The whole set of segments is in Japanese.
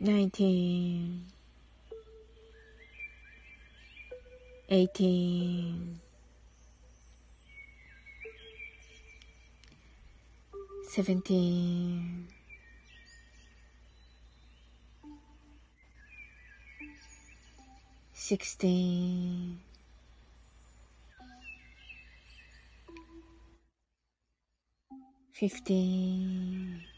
nineteen, eighteen, seventeen, sixteen. 15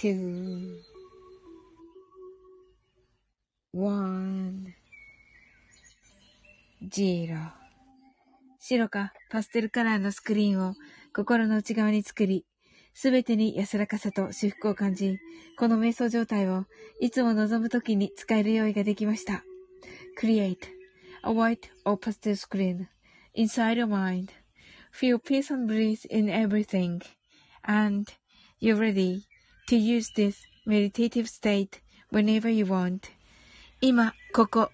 two, one, zero 白かパステルカラーのスクリーンを心の内側に作り、すべてに安らかさと至福を感じ、この瞑想状態をいつも望むときに使える用意ができました。Create a white or pastel screen inside your mind. Feel peace and bliss in everything. And you're ready to use this meditative state whenever you want. 今、ここ。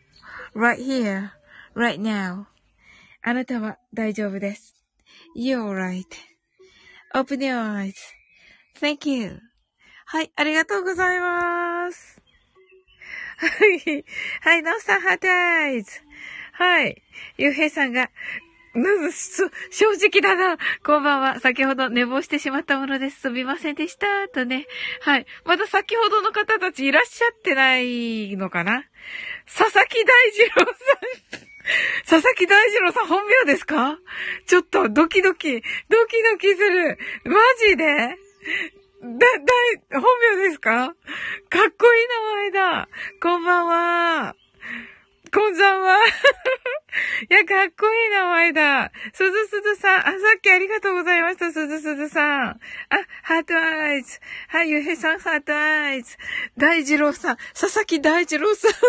right here, right now. あなたは大丈夫です。You're right.Open your eyes.Thank you. はい、ありがとうございます。はい。はい、なおさん、ハートアイズ。はい。ゆうへいさんが、 むず、正直だな。こんばんは。先ほど寝坊してしまったものです。すみませんでした。とね。はい。まだ先ほどの方たちいらっしゃってないのかな佐々木大二郎さん。佐々木大二郎さん本名ですか？ちょっとドキドキ、ドキドキする。マジで？だ、だ、本名ですか？かっこいい名前だ。こんばんは。こんざんは。いや、かっこいい名前だ。すずすずさん。あ、さっきありがとうございました、すずすずさん。あ、 heart eyes。はい、ゆへさん、 heart eyes。大二郎さん。佐々木大二郎さん。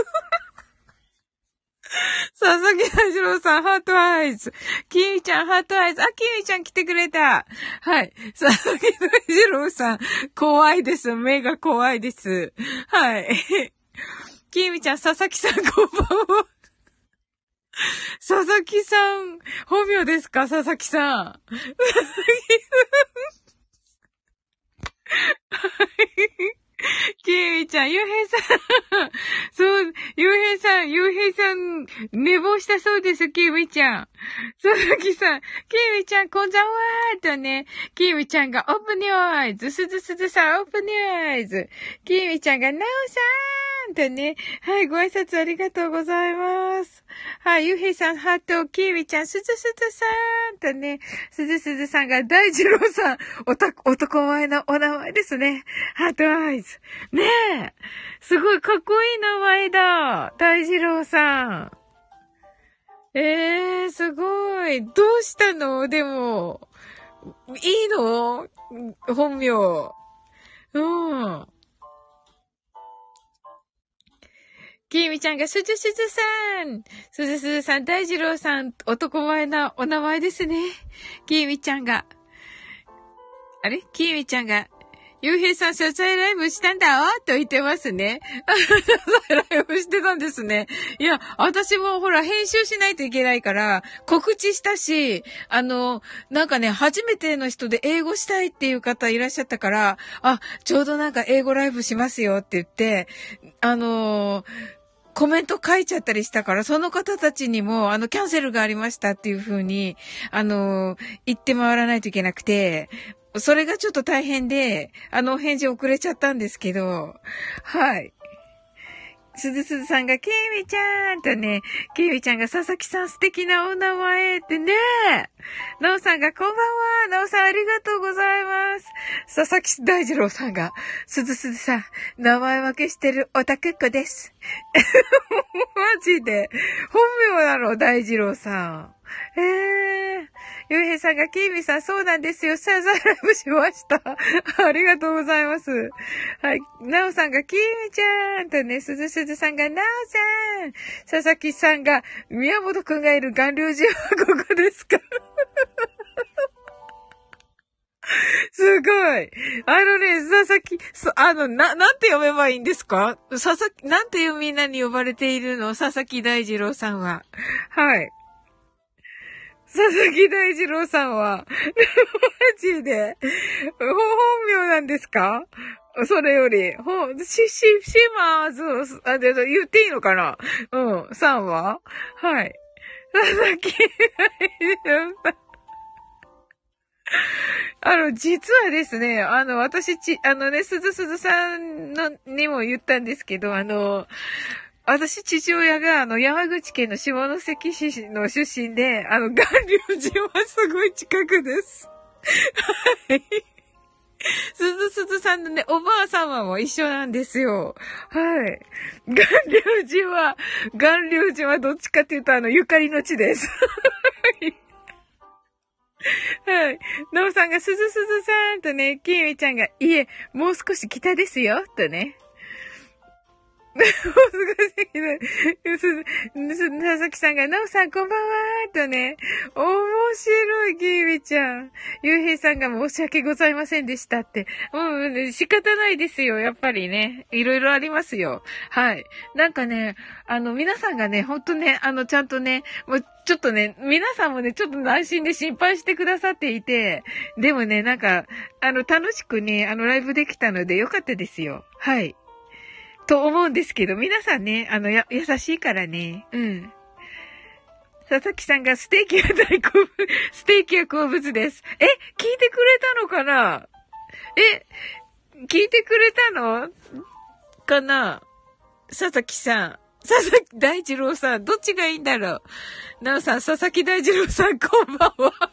佐々木大二郎さん、 heart eyes。キミちゃん、 heart eyes。あ、キミちゃん来てくれた。はい。佐々木大二郎さん、怖いです。目が怖いです。はい。キミちゃん、佐々木さん、こんばんは。佐々木さん、本名ですか？佐々木さん。佐々木さん。はい。キミちゃん、ゆうへいさん。そう、ゆうへいさん、ゆうへいさん、寝坊したそうです、キーミちゃん。佐々木さん、キーミちゃん、こんばんわーとね、キーミちゃんが open your eyes、すずすずさん、 open your eyes。キーミちゃんがなおさーんとね、はい、ご挨拶ありがとうございます。はい、ゆうへいさん、ハート、キーミちゃん、すずすずさんとね、すずすずさんが大二郎さん、おた、男前のお名前ですね。ハートアイズ。ねえ。すごいかっこいい名前だ。大二郎さん。ええー、すごい。どうしたの？でも、いいの？本名。うん。きーみちゃんが、すずすずさん。すずすずさん、大二郎さん、男前なお名前ですね。きーみちゃんが。あれ？きーみちゃんが、ゆうへいさん、謝罪ライブしたんだわと言ってますね。謝罪ライブしてたんですね。いや、私もほら、編集しないといけないから、告知したし、あの、なんかね、初めての人で英語したいっていう方いらっしゃったから、あ、ちょうどなんか英語ライブしますよって言って、あのコメント書いちゃったりしたから、その方たちにも、あの、キャンセルがありましたっていう風に、あの、言って回らないといけなくて、それがちょっと大変で、あの、返事遅れちゃったんですけど、はい。すずすずさんが、ケイミちゃんとね、ケイミちゃんが佐々木さん素敵なお名前ってね。なおさんが、こんばんは。なおさんありがとうございます。佐々木大二郎さんが、すずすずさん、名前分けしてるオタクっ子です。マジで。本名なの、大二郎さん。ええー。ゆうへいさんが、きーみさん、そうなんですよ。サザライブしました。ありがとうございます。はい。なおさんが、きーみちゃんとね、すずすずさんが、なおさん。佐々木さんが、宮本くんがいる岩流寺はここですかすごい。あのね、佐々木、あの、な、なんて読めばいいんですか？佐々木、なんてみんなに呼ばれているの？佐々木大二郎さんは。はい。佐々木大二郎さんは、マジで、本名なんですか？それより、ほ、し、し、しまーず、あ、で、言っていいのかな？うん、さんは？はい。佐々木大二郎さん。あの、実はですね、あの、私ち、あのね、すずすずさんの、にも言ったんですけど、あの、私、父親が、あの、山口県の下関市の出身で、あの、岩流寺はすごい近くです。はい。すずすずさんのね、おばあ様も一緒なんですよ。はい。岩流寺は、岩流寺はどっちかっていうと、あの、ゆかりの地です。はい。なおさんがすずすずさんとね、きえみちゃんが、いえ、もう少し北ですよ、とね。難しいね。佐々木さんが、なおさんこんばんはーとね、面白い、キービちゃん。ゆうへいさんが申し訳ございませんでしたって。うん、仕方ないですよ、やっぱりね。いろいろありますよ。はい。なんかね、あの、皆さんがね、ほんとね、あの、ちゃんとね、もう、ちょっとね、皆さんもね、ちょっと内心で心配してくださっていて、でもね、なんか、あの、楽しくね、あの、ライブできたのでよかったですよ。はい。と思うんですけど、皆さんね、あの、や、優しいからね。うん。佐々木さんがステーキが大好物、ステーキが好物です。え、聞いてくれたのかな？え、聞いてくれたの？かな？佐々木さん。佐々木大二郎さん、どっちがいいんだろう？なおさん、佐々木大二郎さん、こんばんは。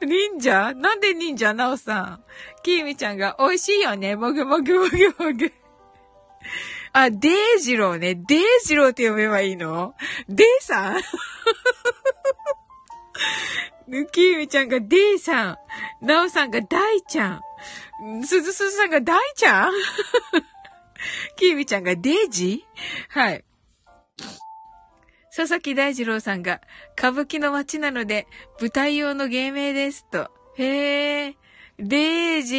忍者？なんで忍者？なおさん。きーみちゃんが、美味しいよね。もぐもぐもぐもぐ。あ、デイジローね。デイジローって呼べばいいの？デイさん？キーミちゃんがデイさん。ナオさんがダイちゃん。すずすずさんがダイちゃん？キーミちゃんがデイジ？はい。佐々木大二郎さんが、歌舞伎の街なので、舞台用の芸名ですと。へえ。デイジ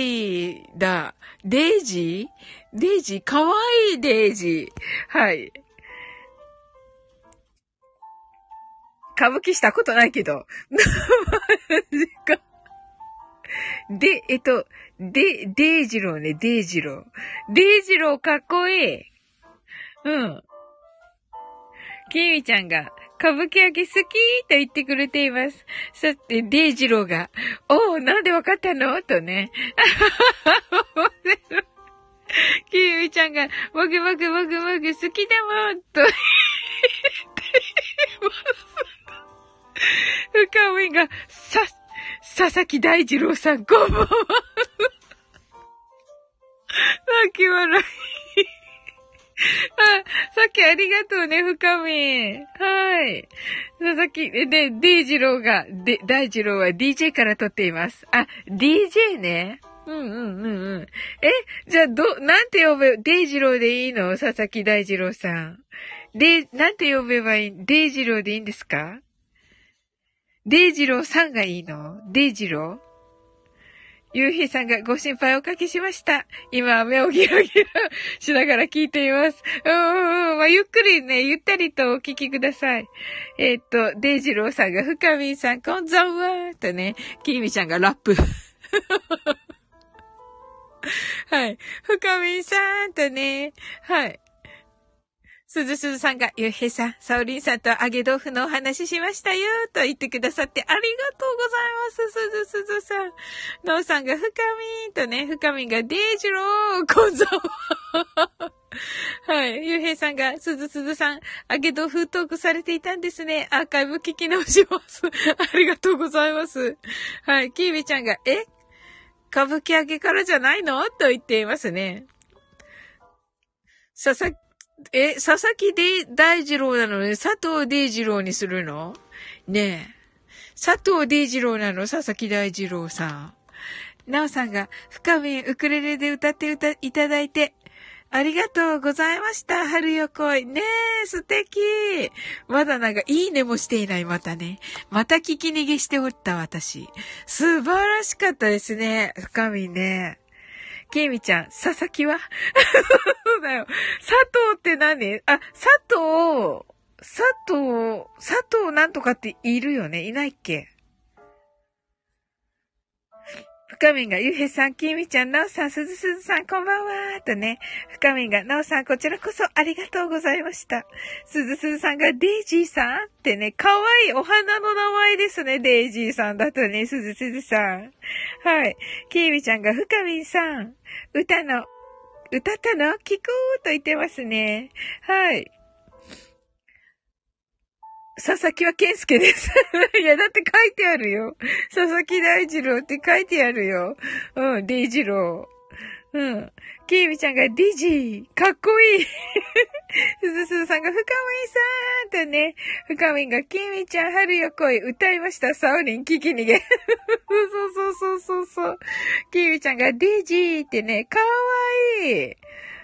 ーだ。デイジー？デイジー？かわいいデイジー。はい。歌舞伎したことないけど。で、えっと、で、デイジローね、デイジロー。デイジローかっこいい。うん。キミちゃんが、歌舞伎揚げ好きと言ってくれています。さて、デイジローが、おお、なんでわかったの？とね。キミちゃんが、もぐもぐもぐもぐ好きだもん、と言っています。深みが、さ、佐々木大二郎さん、こんばんは。泣き笑い。あ、さっきありがとうね、深み。はい。佐々木、で、デイジローが、で、大二郎は DJ から取っています。あ、DJ ね。うんうんうんうん。え、じゃあ、ど、なんて呼べ、デイジローでいいの？佐々木大二郎さん。で、なんて呼べばいい？デイジローでいいんですか？デイジローさんがいいの？デイジローゆうへいさんがご心配おかけしました。今、目をギラギラしながら聞いています。うんうん。まあ、ゆっくりね、ゆったりとお聞きください。えー、っと、デイジローさんが、深みんさん、こんざんはとね、きみちゃんがラップ。はい。深みんさんとね、はい。すずすずさんが、ゆうへいさん、サオリンさんと揚げ豆腐のお話ししましたよ、と言ってくださってありがとうございます、すずすずさん。のうさんが、深みとね、深みんが、デージロー、こんざわ。はい。ゆうへいさんが、すずすずさん、揚げ豆腐トークされていたんですね。アーカイブ聞き直します。ありがとうございます。はい。キービちゃんが、え？歌舞伎揚げからじゃないの？と言っていますね。佐々え、佐々木大二郎なのに佐藤大二郎にするの？ねえ。佐藤大二郎なの？佐々木大二郎さん。なおさんが、深みウクレレで歌って歌いただいて、ありがとうございました。春よ来い。ねえ、素敵。まだなんか、いいねもしていない、またね。また聞き逃げしておった、私。素晴らしかったですね。深みね。ケイミちゃん、佐々木は？そ うだよ。佐藤って何？あ、佐藤、佐藤、佐藤なんとかっているよね？いないっけ？深みんが、ゆうへさん、きみちゃん、なおさん、すずすずさん、こんばんはとね。深みんが、なおさん、こちらこそありがとうございました。すずすずさんが、デイジーさんってね、かわいいお花の名前ですね、デイジーさんだとね、すずすずさん。はい。きみちゃんが、深みんさん、歌の、歌ったの？聞くと言ってますね。はい。佐々木は健介です。いや、だって書いてあるよ。佐々木大二郎って書いてあるよ。うん、デイジロー。うん。ケイミちゃんがディジー。かっこいい。すずすずさんが深みさんとね、深みがケイミちゃん春よ来い歌いました。サオリン聞き逃げ。そうそうそうそうそう。ケイミちゃんがディジーってね、かわいい。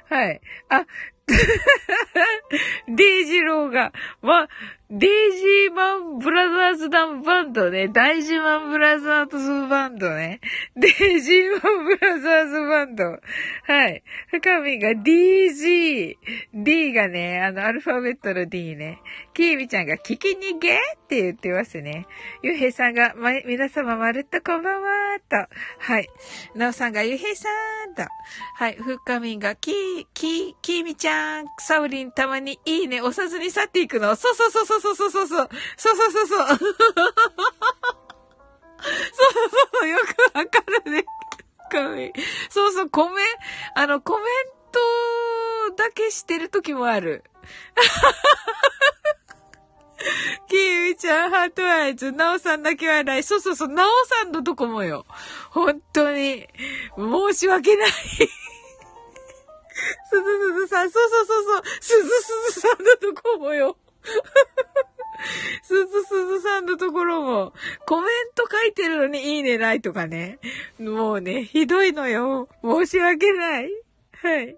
はい。あ、デイジローが、ま、デイジーマンブラザーズダンバンドね。大ジーマンブラザーズバンドね。デイジーマンブラザーズバンド。はい。深みが DG。D がね、あの、アルファベットの D ね。キーミちゃんが聞き逃げって言ってますね。ゆうへいさんが、ま、皆様まるっとこんばんはーと。はい。なおさんがゆうへいさんと。はい。深みが、キー、キー、キーミちゃん、サウリンたまにいいね、押さずに去っていくの。そうそうそうそうそうそうそうそう。そうそうそうそう。そうそうそう。よくわかるね。かわいい。そうそう、コメ、あの、コメントだけしてる時もある。キーウちゃん、ハートアイズ、ナオさんだけはない。そうそうそう、ナオさんのとこもよ。本当に、申し訳ない。すずすずさん、そうそうそうそう、すずすずさんのとこもよ。すずすずさんのところも、コメント書いてるのにいいねないとかね。もうね、ひどいのよ。申し訳ない。はい。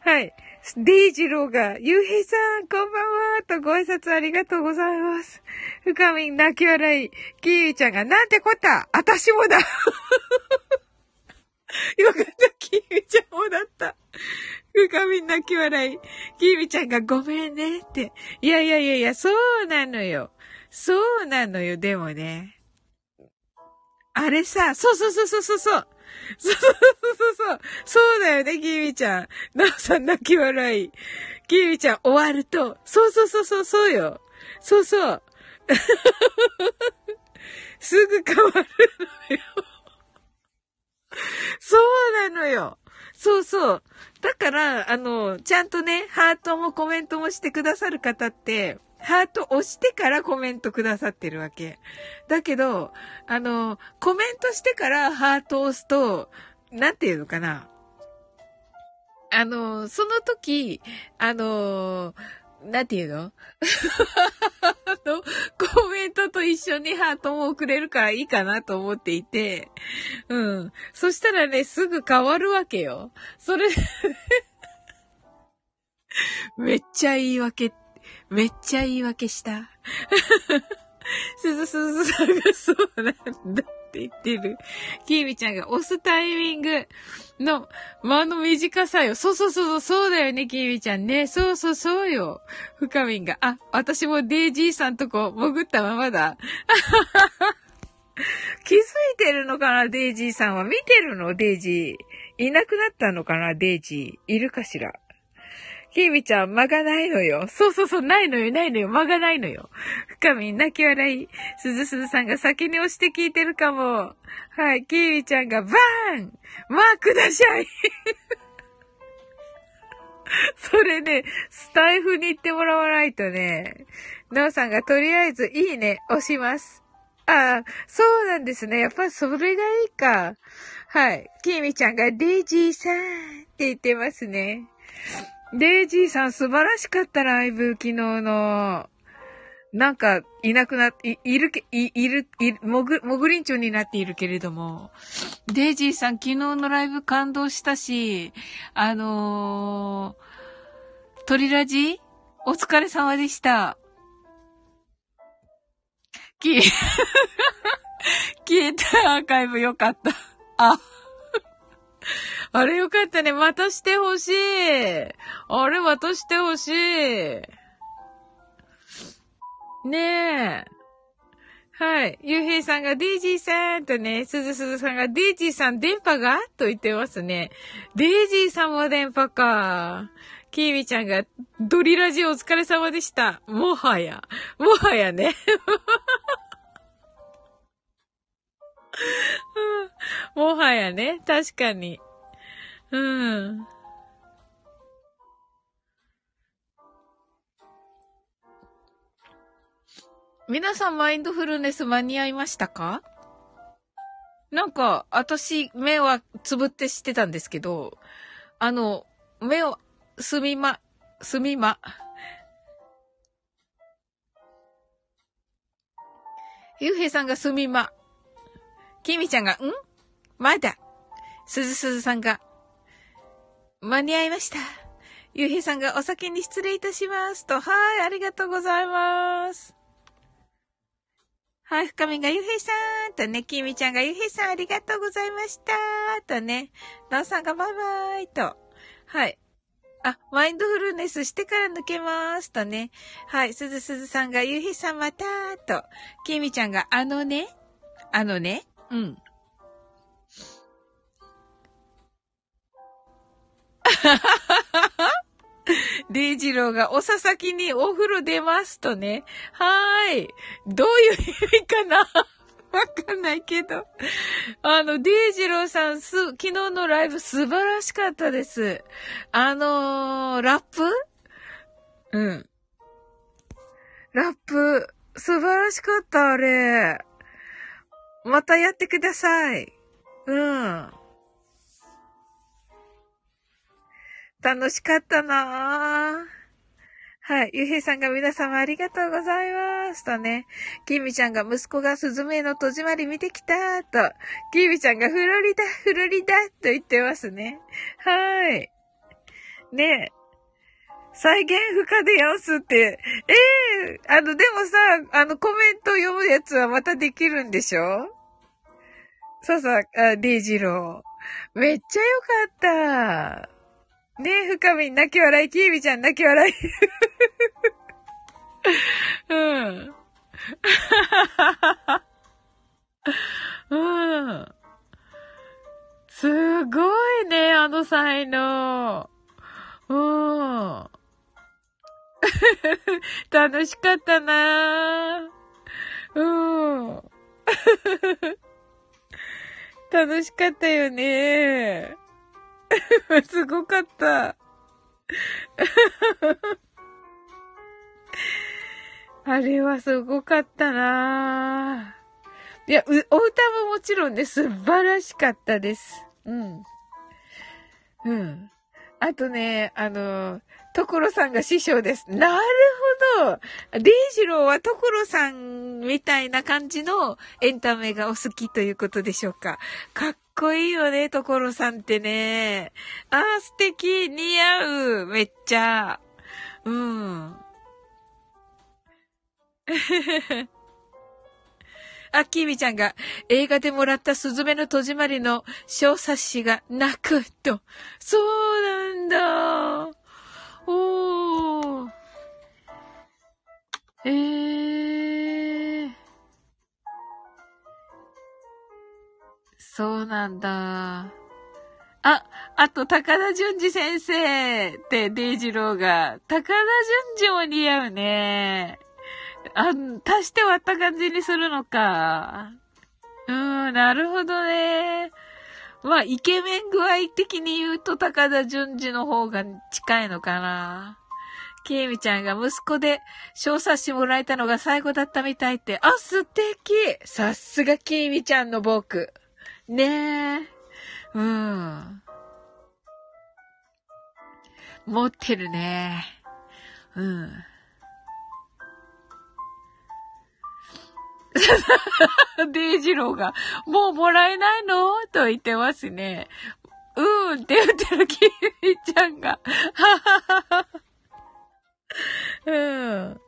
はい。デイジローが、ゆうへいさん、こんばんは、とご挨拶ありがとうございます。深み泣き笑い。キーウちゃんが、なんてこった私もだ よかった、キーウちゃんもだった。深みん泣き笑い。キーウィちゃんが、ごめんね、って。いやいやいやいや、そうなのよ。そうなのよ、でもね。あれさ、そうそうそうそうそうそう。そうそうそうそう。そうだよね、キミちゃん。なおさん泣き笑い。キミちゃん終わると。そうそうそうそう、そうよ。そうそう。すぐ変わるのよ。そうなのよ。そうそう。だから、あの、ちゃんとね、ハートもコメントもしてくださる方って、ハート押してからコメントくださってるわけ。だけど、あの、コメントしてからハート押すと、なんていうのかな。あの、その時、あの、なんていうの？と、コメントと一緒にハートも送れるからいいかなと思っていて、うん。そしたらね、すぐ変わるわけよ。それ めっちゃ言い訳めっちゃ言い訳した。すずすずさんがそうなんだって言ってる。きーみちゃんが押すタイミングの間の短さよ。そうそうそう、そうだよね、きーみちゃんね。そうそうそうよ。深みんが、あ、私もデイジーさんとこ潜ったままだ。気づいてるのかな、デイジーさんは。見てるの、デイジー。いなくなったのかな、デイジー。いるかしら。きみちゃん、間がないのよ。そうそうそう、ないのよ、ないのよ、間がないのよ。深み、泣き笑い。すずすずさんが先に押して聞いてるかも。はい、きみちゃんが、バーンマークだしゃい それね、スタイフに行ってもらわないとね、なおさんがとりあえずいいね、押します。ああ、そうなんですね。やっぱそれがいいか。はい。きみちゃんがデイジーさんって言ってますね。デイジーさん素晴らしかったライブ、昨日の。なんか、いなくな、い、いるけ、い、いる、い、もぐ、もぐりんちょになっているけれども、デイジーさん昨日のライブ感動したし、あのー、トリラジ？お疲れ様でした。消え、消えたアーカイブよかった。あ。あれよかったね。またしてほしい。あれまたしてほしい。ねえ。はい。ゆうへいさんがデイジーさんとね、すずすずさんがデイジーさん電波が？と言ってますね。デイジーさんも電波か。キーミちゃんがドリラジオお疲れ様でした。もはや。もはやね。もはやね。確かに。うん。皆さんマインドフルネス間に合いましたか？なんか、私、目はつぶってしてたんですけど、あの、目を、すみま、すみま。ゆうへいさんがすみま。きみちゃんが、ん？まだ。すずすずさんが、間に合いました。ゆうへいさんがお先に失礼いたしますと、はい、ありがとうございます。はい、深みがゆうへいさんとね、きみちゃんがゆうへいさんありがとうございましたとね、なおさんがバイバイと、はい。あ、マインドフルネスしてから抜けますとね。はい、すずすずさんがゆうへいさんまたと、きみちゃんがあのね、あのね、うん。デイジローがおささきにお風呂出ますとね。はーい。どういう意味かな？わかんないけど。あの、デイジローさん、す、昨日のライブ素晴らしかったです。あのー、ラップ？うん。ラップ、素晴らしかった、あれ。またやってください。うん。楽しかったなぁ。はい。ゆうへいさんが皆様ありがとうございます。とね。きみちゃんが息子がスズメの戸締まり見てきたと。きみちゃんがフロリダ、フロリダと言ってますね。はい。ねえ。再現不可でやんすって。ええー、あの、でもさ、あの、コメント読むやつはまたできるんでしょ？そうそう、あ、デイジロー。めっちゃよかった。ねえ、深み泣き笑い、きービちゃん泣き笑い。うん。うん。すごいね、あの才能。うん。楽しかったなうん。楽しかったよね。すごかった。あれはすごかったないや、お歌ももちろんね、素晴らしかったです。うん。うん。あとね、あの、所さんが師匠です。なるほど。デイジローは所さんみたいな感じのエンタメがお好きということでしょうか。かっこいいよね、所さんってね。あー、素敵、似合う、めっちゃ。うん。あ、きみちゃんが映画でもらったスズメの戸締まりの小冊子が泣くと。そうなんだ。おー。えー。そうなんだ。あ、あと、高田純次先生ってデイジローが、高田純次も似合うね。あ、足して割った感じにするのか。うーん、なるほどね。まあ、イケメン具合的に言うと高田純次の方が近いのかな。きえみちゃんが息子で小冊子もらえたのが最後だったみたいって。あ、素敵さすがきえみちゃんの僕。ねえ。うん。持ってるね。うん。デイジローが、もうもらえないの？と言ってますね。うーんって言ってるキミちゃんが。うん。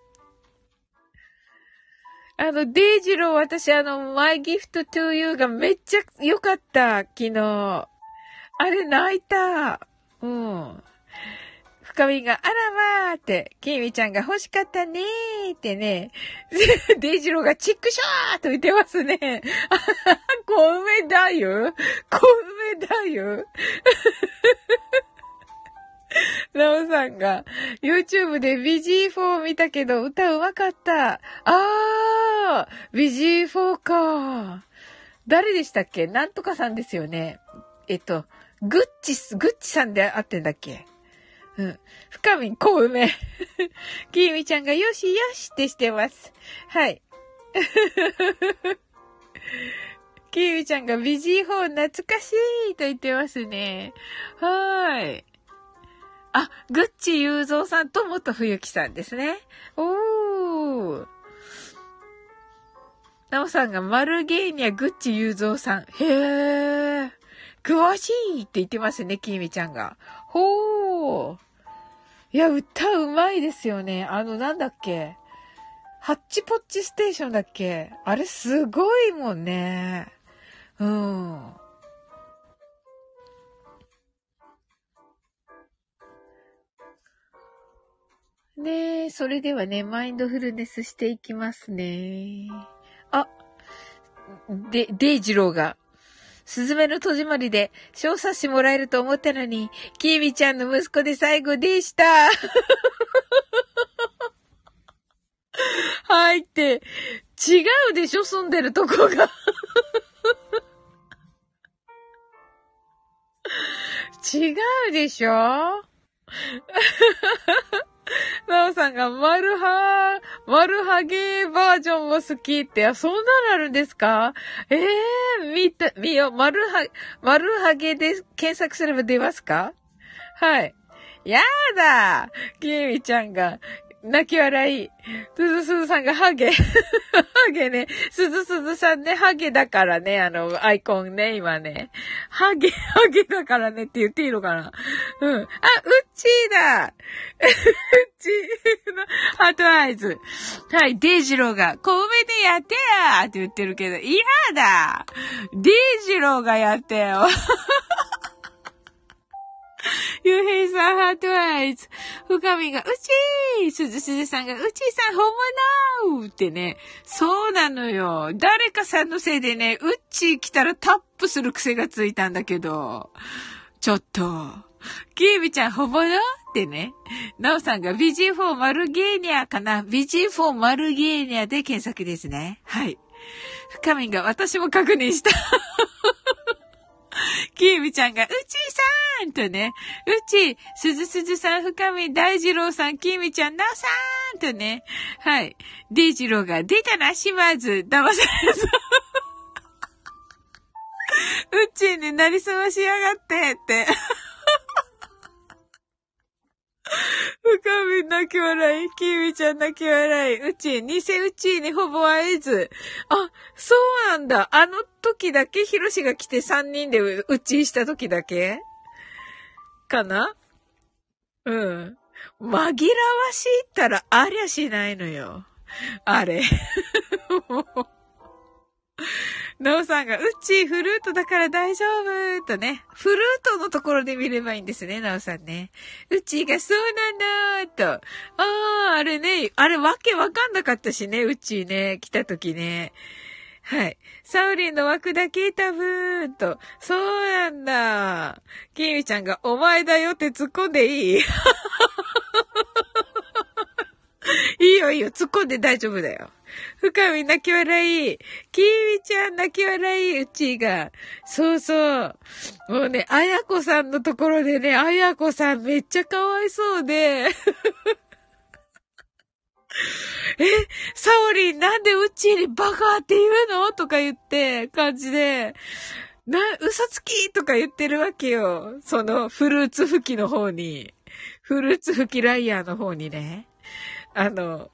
あの、デイジロー私あの、My Gift to You がめっちゃ良かった、昨日。あれ泣いた。うん。深みが、あらまーって、きみちゃんが欲しかったねーってね、デイジローがチックショーと言ってますね。小梅だよ小梅だよ なおさんが、YouTube で BG4 見たけど歌うまかった。あー !BG4 か。誰でしたっけ？なんとかさんですよね。えっと、グッチ、グッチさんで会ってんだっけ？うん。深み小梅。きーみちゃんがよしよしってしてます。はい。きーみちゃんがビジー4懐かしいと言ってますね。はーい。あ、ぐっちゆうぞうさんと元冬木さんですね。おー。なおさんがマルゲーニャぐっちゆうぞうさん。へー。詳しいって言ってますね、きーみちゃんが。ほー。いや、歌うまいですよね。あの、なんだっけ？ハッチポッチステーションだっけ？あれすごいもんね。うん。ねえ、それではね、マインドフルネスしていきますね。あ、で、デイジローがすずめの戸締まりで小冊子もらえると思ったのに、きーみちゃんの息子で最後でした。はいって、違うでしょ住んでるとこが。違うでしょ？なおさんが、マルハ、マルハゲーバージョンも好きって、あ、そんなのあるんですか？ええー、見た、見よ、マルハ、マルハゲで検索すれば出ますか？はい。やだ！きみちゃんが、泣き笑い。すずすずさんがハゲ。ハゲね。すずすずさんね、ハゲだからね、あの、アイコンね、今ね。ハゲ、ハゲだからねって言っていいのかなうん。あ、うっちーだ うっちーのハートアイズ。はい、デイジローが、小梅でやってやーって言ってるけど、嫌だデイジローがやってよゆうへいさん、 heart eyes。深みが、うちーすずすずさんが、うちーさん、本物ってね。そうなのよ。誰かさんのせいでね、うっちー来たらタップする癖がついたんだけど。ちょっと。キービちゃん、本物ってね。なおさんが BG4 マルゲーニャかな ?BG4 マルゲーニャで検索ですね。はい。深みが私も確認した。キーミちゃんが、うちーさんとね、うち、すずすずさん、深見大二郎さん、キーミちゃん、なおさんとね、はい。デイジローが、出たな、島津、騙されず。ううちーになりすましやがって、って。深み泣き笑い、キーミちゃん泣き笑い、うち、偽うちにほぼ会えず。あ、そうなんだ。あの時だけヒロシが来て3人でうちした時だけ？かな？うん。紛らわしいったらありゃしないのよ。あれ。なおさんが、うっちーフルートだから大丈夫とね。フルートのところで見ればいいんですね、なおさんね。うっちーがそうなんだと。ああ、あれね、あれわけわかんなかったしね、うっちーね、来た時ね。はい。サウリンの枠だけ多分、と。そうなんだ。キミちゃんが、お前だよって突っ込んでいい？いいよ、突っ込んで大丈夫だよ。深み泣き笑い。きみちゃん泣き笑い、うちが。そうそう。もうね、あやこさんのところでね、あやこさんめっちゃかわいそうで。え、サオリンなんでうちにバカって言うの？とか言って、感じで。な、嘘つきとか言ってるわけよ。その、フルーツ吹きの方に。フルーツ吹きライヤーの方にね。あの、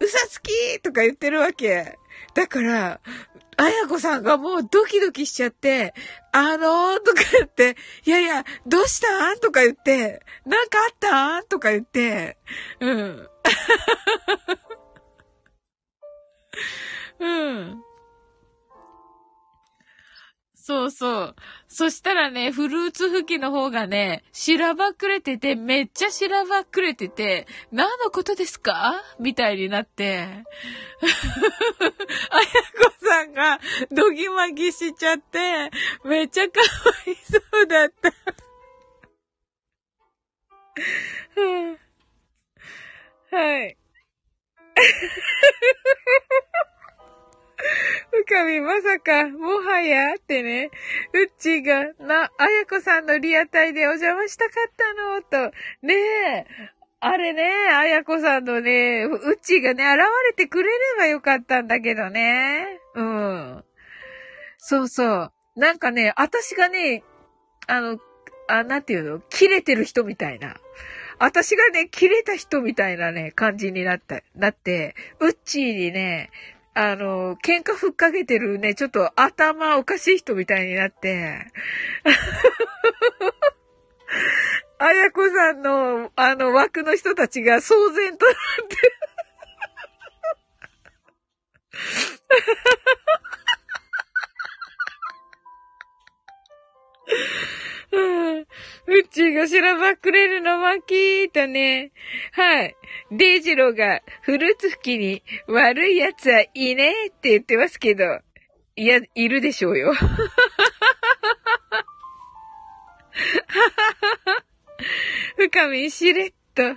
嘘つきとか言ってるわけ。だから、あやこさんがもうドキドキしちゃって、あのー、とか言って、いやいや、どうした？んとか言って、なんかあった？んとか言って、うん。うん。そうそう。そしたらね、フルーツ吹きの方がね、しらばっくれてて、めっちゃしらばっくれてて、何のことですか？みたいになって。あやこさんがドギマギしちゃって、めっちゃかわいそうだった。はい。深みまさか、もはやってね、うっちーが、な、あやこさんのリアタイでお邪魔したかったの、と。ねえ、あれね、あやこさんのね、うっちーがね、現れてくれればよかったんだけどね。うん。そうそう。なんかね、私がね、あの、あ、なんていうの？切れてる人みたいな。私がね、切れた人みたいなね、感じになった、なって、うっちーにね、あの、喧嘩ふっかけてるね、ちょっと頭おかしい人みたいになって、あやこさんの、あの、枠の人たちが騒然となって。うっちーがしらばっくれるの巻きとね。はい。デイジローがフルーツ吹きに悪い奴はいねえって言ってますけど。いや、いるでしょうよ。ははは。深みしれっと。う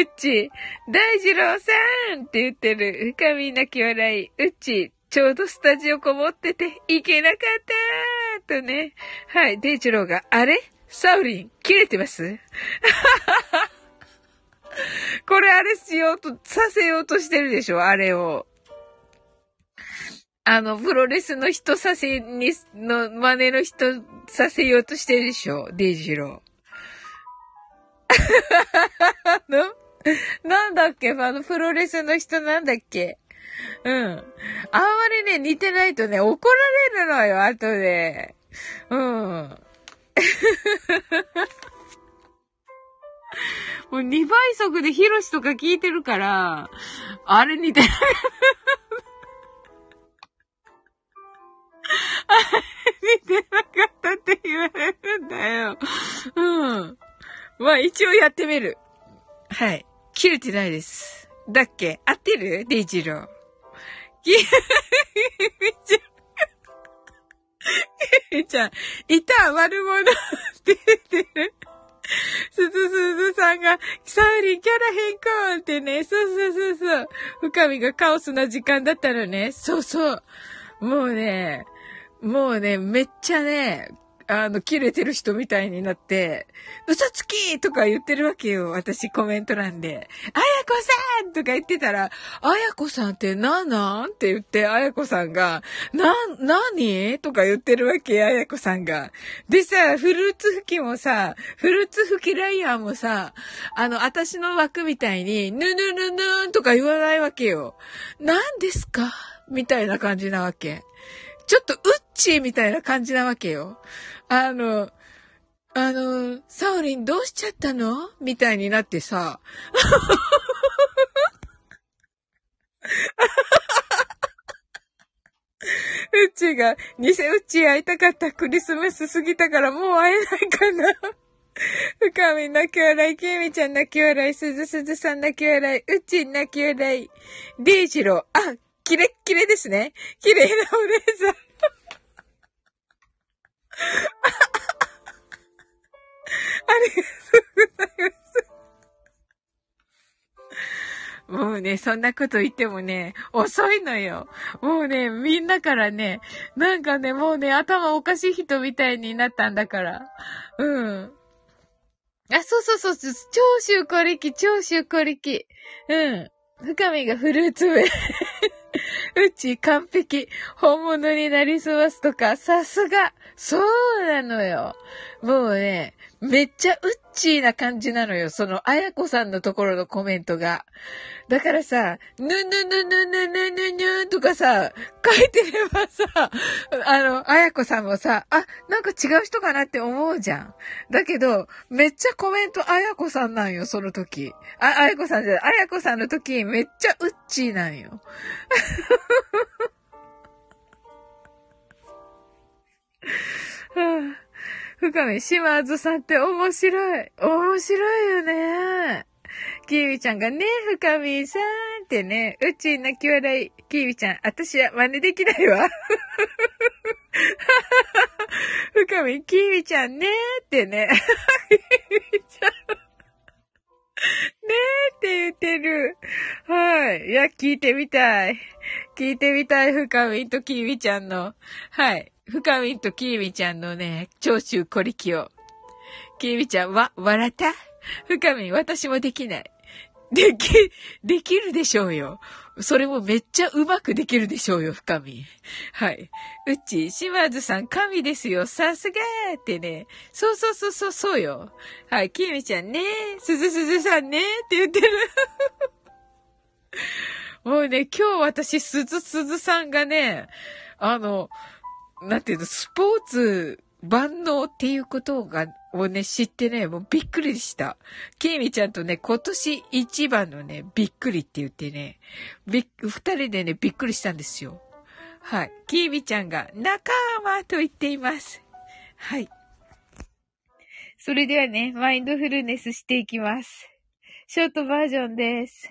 っち、大二郎さんって言ってる。深み泣き笑い。うっち、ちょうどスタジオこもってて、行けなかったとね。はい、デイジローが、あれ？サウリン、切れてます？これあれしようと、させようとしてるでしょ？あれを。あの、プロレスの人させに、の真似の人させようとしてるでしょ？デイジロー。の、なんだっけ？あの、プロレスの人なんだっけ？うん。あんまりね、似てないとね、怒られるのよ、後で。うん。もう2倍速でヒロシとか聞いてるから、あれ似てない。似てなかったって言われるんだよ。うん。まあ一応やってみる。はい。切れてないです。だっけ？合ってる？デイジロー。キ ミちゃん、いた悪者って言ってる。すずすずさんが、サウリンキャラ変更ってね、そうそうそうそう。深みがカオスな時間だったのね。そうそう。もうね、もうね、めっちゃね、あの、切れてる人みたいになって、嘘つきとか言ってるわけよ。私コメント欄で。あやこさんとか言ってたら、あやこさんって何なんって言って、あやこさんが、な、なにとか言ってるわけ、あやこさんが。でさ、フルーツ吹きもさ、フルーツ吹きライヤーもさ、あの、私の枠みたいに、ぬぬぬぬーんとか言わないわけよ。何ですかみたいな感じなわけ。ちょっとウッチーみたいな感じなわけよ。あの、あの、サオリンどうしちゃったの？みたいになってさ。うちが、偽うち会いたかったクリスマス過ぎたからもう会えないかな。深み泣き笑い、ケミちゃん泣き笑い、すずすずさん泣き笑い、うち泣き笑い、デイジロー、あ、キレッキレですね。綺麗なお姉さん。ありがとうございます。もうね、そんなこと言ってもね、遅いのよ。もうね、みんなからね、なんかね、もうね、頭おかしい人みたいになったんだから。うん。あ、そうそうそう、超シューコリキ、超シューコリキ。うん。深みがフルーツウェイ。うち完璧。本物になりすますとか、さすが。そうなのよ。もうね、めっちゃウッチーな感じなのよ。その、あやこさんのところのコメントが。だからさ、ぬぬぬぬぬぬぬぬとかさ、書いてればさ、あの、あやこさんもさ、あ、なんか違う人かなって思うじゃん。だけど、めっちゃコメントあやこさんなんよ、その時。あ、あやこさんじゃない、あやこさんの時、めっちゃウッチーなんよ。はあ、深見島津さんって面白い。面白いよね。キービちゃんがね、深見さんってね、うち泣き笑い。キービちゃん、私は真似できないわ。深見、キービちゃんねってね。キービちゃん。ねえって言ってる。はい。いや、聞いてみたい。聞いてみたい、深みとキービちゃんの。はい。深みとキービちゃんのね、長州小力を。キービちゃんは、笑った？深み、私もできない。でき、できるでしょうよ。それもめっちゃうまくできるでしょうよ、深み。はい。うち、島津さん、神ですよ。さすがーってね。そうそうそうそう、そうよ。はい、きみちゃんねすずすずさんねって言ってる。もうね、今日私、すずすずさんがね、あの、なんていうの、スポーツ万能っていうことが、をね、知ってね、もうびっくりした。ケイミちゃんとね、今年一番のね、びっくりって言ってね、びっ、二人でね、びっくりしたんですよ。はい。キーミちゃんが仲間と言っています。はい。それではね、マインドフルネスしていきます。ショートバージョンです。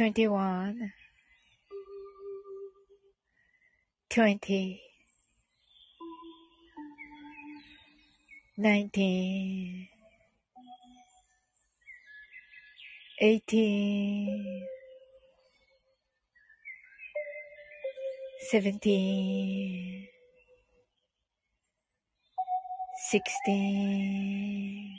twenty-one, twenty, nineteen, eighteen, seventeen, sixteen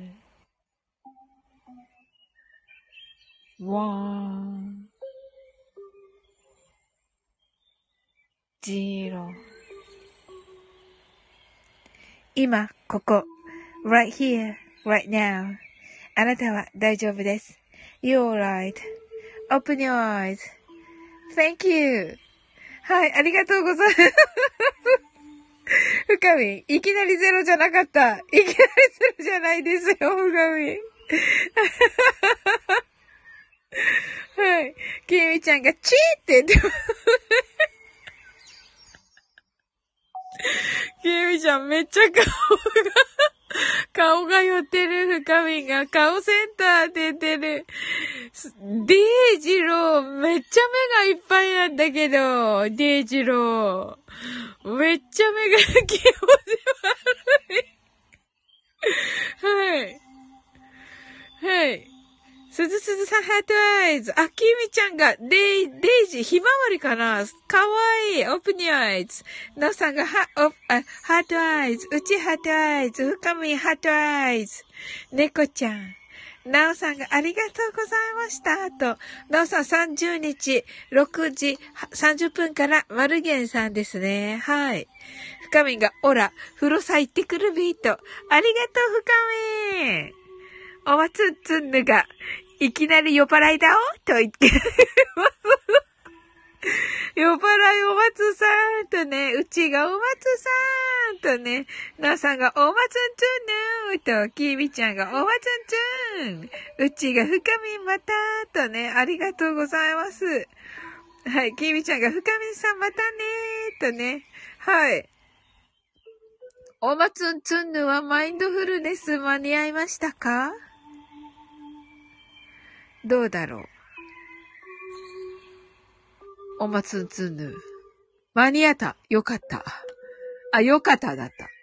わん。じろ。今、ここ。right here, right now. あなたは大丈夫です。You're alright.Open your eyes.Thank you. はい、ありがとうございます。ふかみ、いきなりゼロじゃなかった。いきなりゼロじゃないですよ、ふかみ。はい。きみちゃんがチーって言ってます。きみちゃんめっちゃ顔が顔が寄ってる深みが顔センターって言ってる。デイジロー、めっちゃ目がいっぱいなんだけど、デイジロー。めっちゃ目が気持ち悪い。はい。はい。すずすずさん、 heart eyes。あ、きみちゃんが、デイ、デイジー、ひまわりかなかわいい。 open your eyes。なおさんが、は、お、あ、 heart eyes。うち heart eyes。深み heart eyes。猫ちゃん。なおさんがありがとうございました。と、なおさん30日6時30分からマルゲンさんですね。はい。深みが、オラ、風呂さ行ってくるビート。ありがとう、深み。おわつんつんぬが、いきなり酔っ払いだお？と言って。酔っ払いお松さんとね、うちがお松さんとね、なおさんがお松んつんぬーと、きみちゃんがお松んつん。うちが深みまたとね、ありがとうございます。はい、きみちゃんが深みさんまたねーとね、はい。おまつんつんぬはマインドフルネス間に合いましたか？どうだろう？おまつんつんぬ。間に合った。よかった。あ、よかっただった。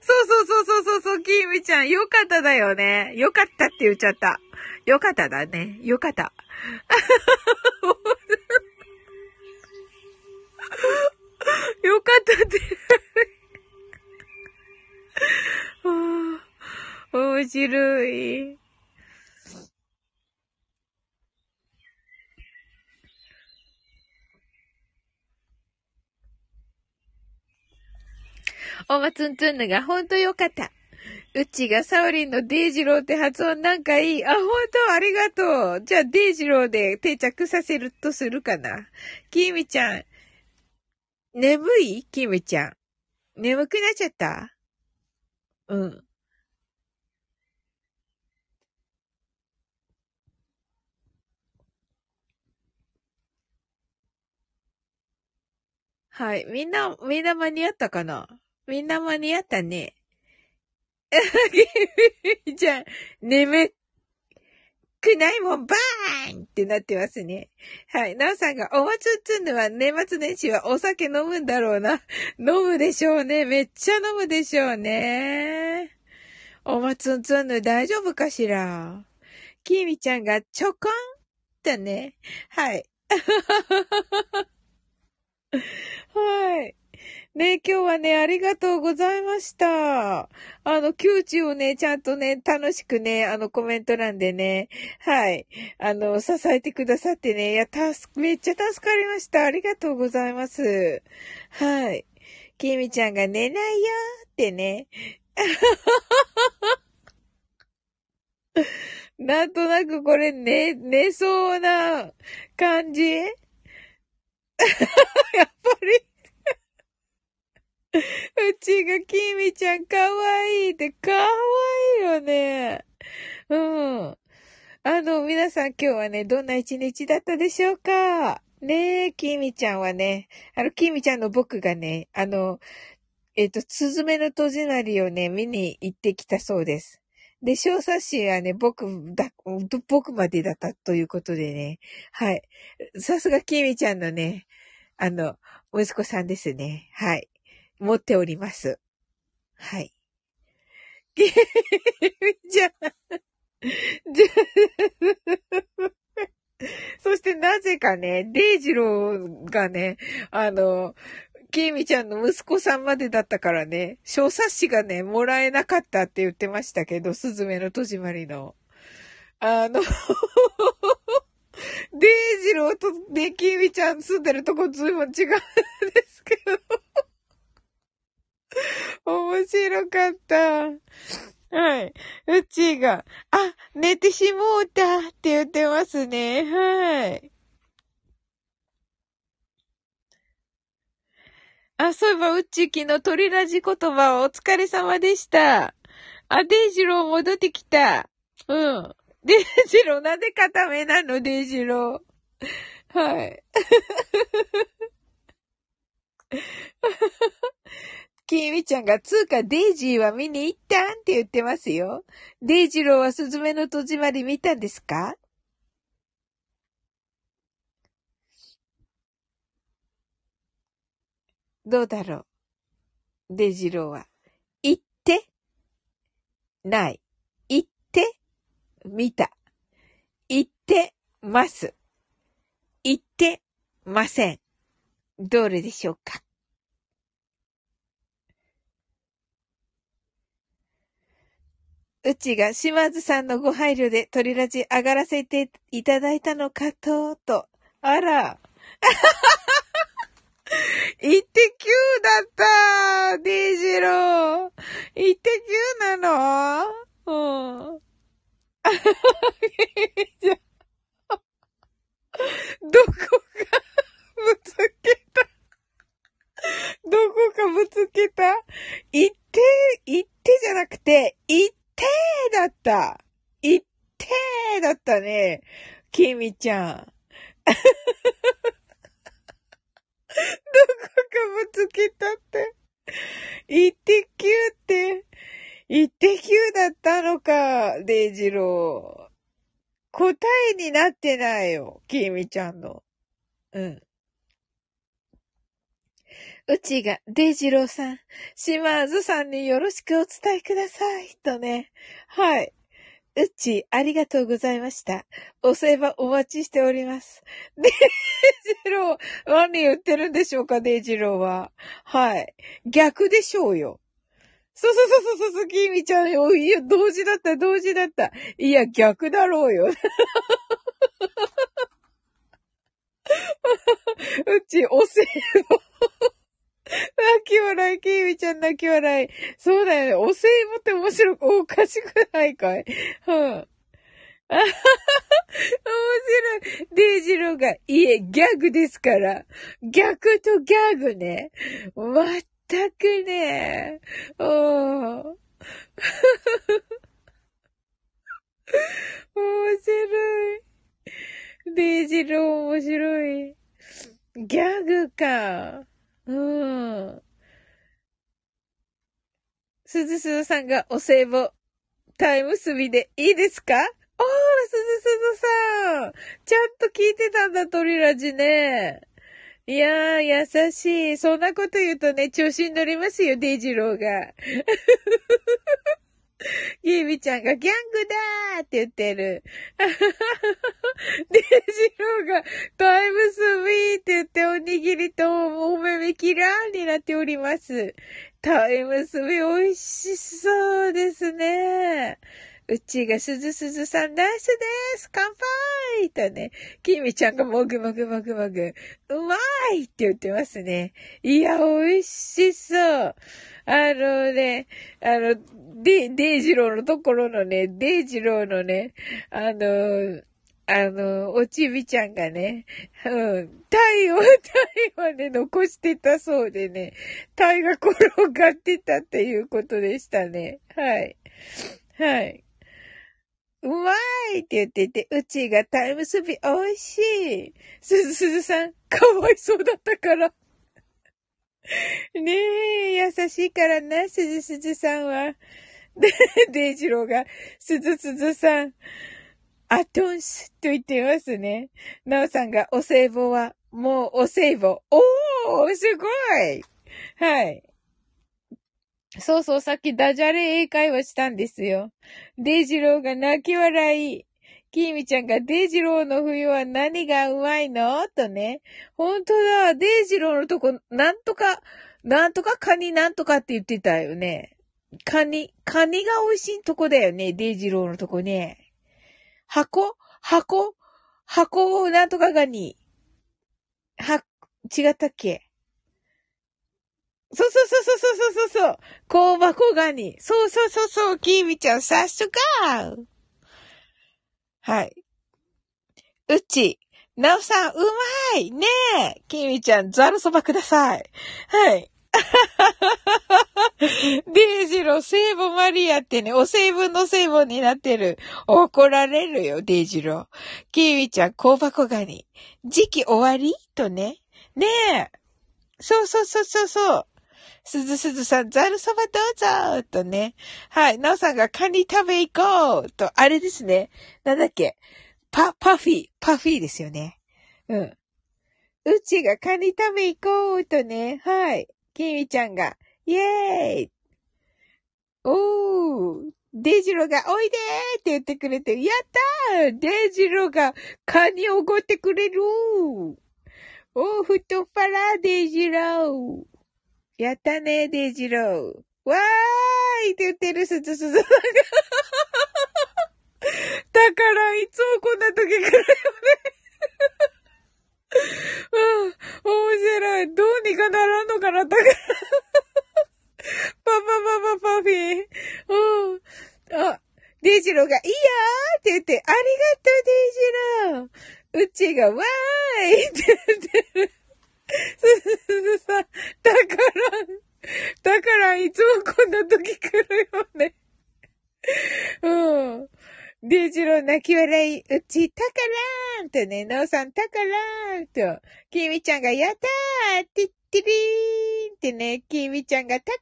そうそうそうそうそうそう、きみちゃん。よかっただよね。よかったって言っちゃった。よかっただね。よかった。よかったって。面白い。おまつんつんぬがほんとよかった。うちがサオリンのデイジローって発音なんかいい。あ、ほんとありがとう。じゃあデイジローで定着させるとするかな。きみちゃん。眠い？きみちゃん。眠くなっちゃった？うん。はい。みんな、みんな間に合ったかな？みんな間に合ったね。じゃあ、眠くないもん、バーンってなってますね。はい。なおさんが、おまつっつんのは年末年始はお酒飲むんだろうな。飲むでしょうね。めっちゃ飲むでしょうね。おまつんつんの大丈夫かしら？きみちゃんがちょこんとね。はい。はい。ね、今日はね、ありがとうございました。あの、窮地をね、ちゃんとね、楽しくね、あの、コメント欄でね、はい、あの、支えてくださってね、いや、たす、めっちゃ助かりました。ありがとうございます。はい。きみちゃんが寝ないよってね。なんとなくこれ寝、寝そうな感じ？やっぱり うちがきみちゃんかわいいってかわいいよね。うん。あの、皆さん今日はね、どんな一日だったでしょうか？ねえ、きみちゃんはね、あの、きみちゃんの僕がね、あの、えっ、と、すずめの戸締まりをね、見に行ってきたそうです。で、小冊子はね、僕だ、僕までだったということでね。はい。さすがきみちゃんのね、あの、息子さんですね。はい。持っております。はい。きみちゃん。じゃ、そしてなぜかね、デイジローがね、あの、きみちゃんの息子さんまでだったからね、小冊子がね、もらえなかったって言ってましたけど、すずめの戸締まりの。あのデイジローとね、きみちゃん住んでるとこずいぶん違うんですけど 面白かった。はい。うちが、あ、寝てしもうたって言ってますね。はい。あ、そういえば、うっちー昨日鳥ラジ言葉お疲れ様でした。あ、デイジロー戻ってきた。うん。デイジローなんで固めなのデイジロー。はい。きみちゃんが、つうかデイジーは見に行ったんって言ってますよ。デイジローはすずめの戸締まり見たんですか？どうだろう？デイジローは。行って？ない。行って見た。行ってます。行ってません。どれでしょうか？うちが島津さんのご配慮で鳥ラジ上がらせていただいたのかと、と。あら。イテキューだったデイジローイテキューなの？うん。じゃ、どこかぶつけた？どこかぶつけた？行って、行ってじゃなくて、行っててーだった行ってーだったね。きみちゃん。どこかぶつけたって。一滴って、一滴だったのか、デイジロー。答えになってないよ、きみちゃんの。うん。うちが、デイジローさん、島津さんによろしくお伝えください、とね。はい。うち、ありがとうございました。お歳暮お待ちしております。デイジロー、何言ってるんでしょうか、デイジローは。はい。逆でしょうよ。そうそうそうそうそう、キミちゃんよ。いや、同時だった、同時だった。いや、逆だろうよ。うち、お歳暮。泣き笑い、キーミちゃん泣き笑い。そうだよね。お歳暮って面白く、おかしくないかい？うん。あはは面白い。デイジローが、いえ、ギャグですから。逆とギャグね。まったくね。おー。面白い。デイジロー面白い。ギャグか。うん。すずすずさんがお歳暮、タイムスビでいいですか？おー、すずすずさん。ちゃんと聞いてたんだ、トリラジね。いやー、優しい。そんなこと言うとね、調子に乗りますよ、デイジローが。ギービちゃんがギャングだーって言ってる。デジローが鯛むすびって言っておにぎりとお目目キラーになっております。鯛むすび美味しそうですね。うちがすずすずさんナイスです乾杯とね、きみちゃんがもぐもぐもぐもぐ、うまいって言ってますね。いや、美味しそう。あのね、あの、デ、デイジローのところのね、デイジローのね、あの、あの、おちびちゃんがね、うん、タイを、タイをね、残してたそうでね、タイが転がってたっていうことでしたね。はい。はい。うまいって言ってて、うちがタイムスピ美味しい。すずすずさん、かわいそうだったから。ねえ、優しいからな、すずすずさんは。で、デイジローが、すずすずさん、アトンスと言ってますね。ナオさんが、お歳暮は、もうお歳暮。おーすごいはい。そうそう、さっきダジャレ英会話したんですよ。デイジローが泣き笑い。キーミちゃんがデイジローの冬は何がうまいの？とね。ほんとだ、デイジローのとこ、なんとか、なんとかカニなんとかって言ってたよね。カニ、カニが美味しいとこだよね、デイジローのとこね。箱箱箱をなんとかガニ。は、違ったっけ？そうそうそうそうそうそうそう。香箱ガニ。そうそうそうそう。キーミちゃん、さっすがはい。うち、なおさん、うまいねえキーミちゃん、ザルそばください。はい。デイジロー、セーボマリアってね、お成分の成分になってる。怒られるよ、デイジロー。キーミちゃん、香箱ガニ。時期終わり？とね。ねえ。そうそうそうそうそう。すずすずさん、ざるそばどうぞとね。はい。なおさんがカニ食べ行こうと、あれですね。なんだっけ。パ、パフィー、パフィーですよね。うん。うちがカニ食べ行こうとね。はい。きみちゃんが、イェーイおーデジロがおいでーって言ってくれて、やったーデジロがカニおごってくれるおー、太っ腹デジロやったね、デイジロー。わーいって言ってるすずすずさんが。だから、いつもこんな時くらよね。うん、面白い。どうにかならんのかな、だから。パパパパパフィー。うん。あ、デイジローが、いいよーって言って、ありがとう、デイジロー。うちが、わーいって言ってる。すずすずさん、だから、だからいつもこんな時来るよね。うん。デイジロー泣き笑い、うち、たからーんとね、なおさん、たからーんと、きみちゃんが、やったーてってりーんってね、きみちゃんが、たか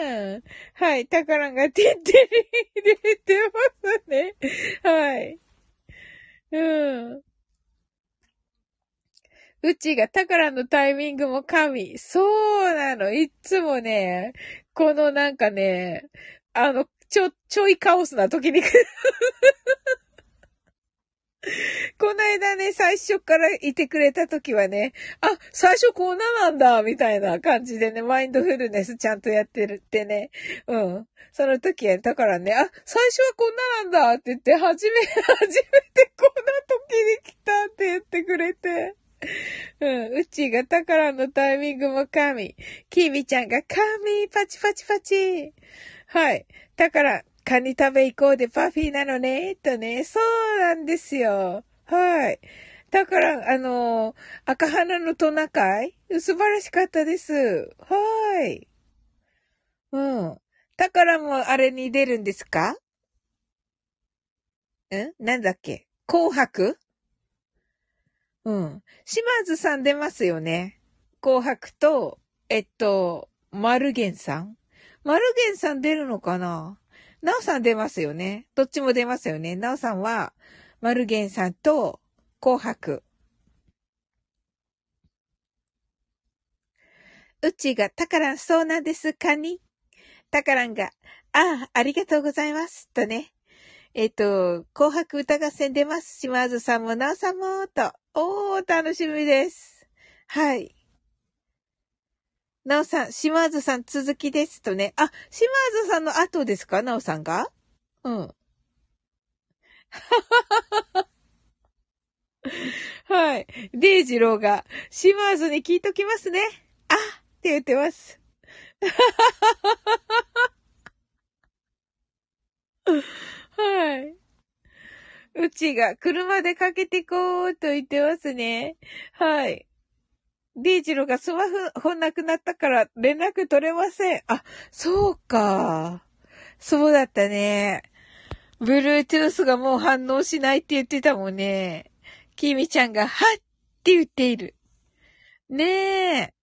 らーん。はい、たからんが、てってりーんで言ってますね。はい。うん。うちが宝のタイミングも神。そうなの。いつもね、このなんかね、あの、ちょ、ちょいカオスな時に この間ね、最初からいてくれた時はね、あ、最初こんななんだ、みたいな感じでね、マインドフルネスちゃんとやってるってね。うん。その時は、だからね、あ、最初はこんななんだって言って、初め、初めてこんな時に来たって言ってくれて。うん。うちが宝のタイミングも神。きみちゃんが神パチパチパチ。はい。だから、カニ食べ行こうでパフィーなのね、とね。そうなんですよ。はい。だから、あの赤花のトナカイ？素晴らしかったです。はい。うん。だからもあれに出るんですか？ん？なんだっけ？紅白？うん。島津さん出ますよね。紅白と、えっと、マルゲンさんマルゲンさん出るのかな？ナオさん出ますよね。どっちも出ますよね。ナオさんは、マルゲンさんと紅白。うちがタカランそうなんですかにタカランが、ああ、ありがとうございます。とね。えっと、紅白歌合戦出ます。島津さんも、なおさんも、と。おー、楽しみです。はい。なおさん、島津さん続きですとね。あ、島津さんの後ですか？なおさんが？うん。はい。デイジローが、島津に聞いときますね。あって言ってます。はい。うちが車でかけてこうと言ってますね。はい。デイジロがスマホなくなったから連絡取れません。あ、そうか。そうだったね。Bluetooth がもう反応しないって言ってたもんね。キミちゃんが、はっって言っている。ねえ。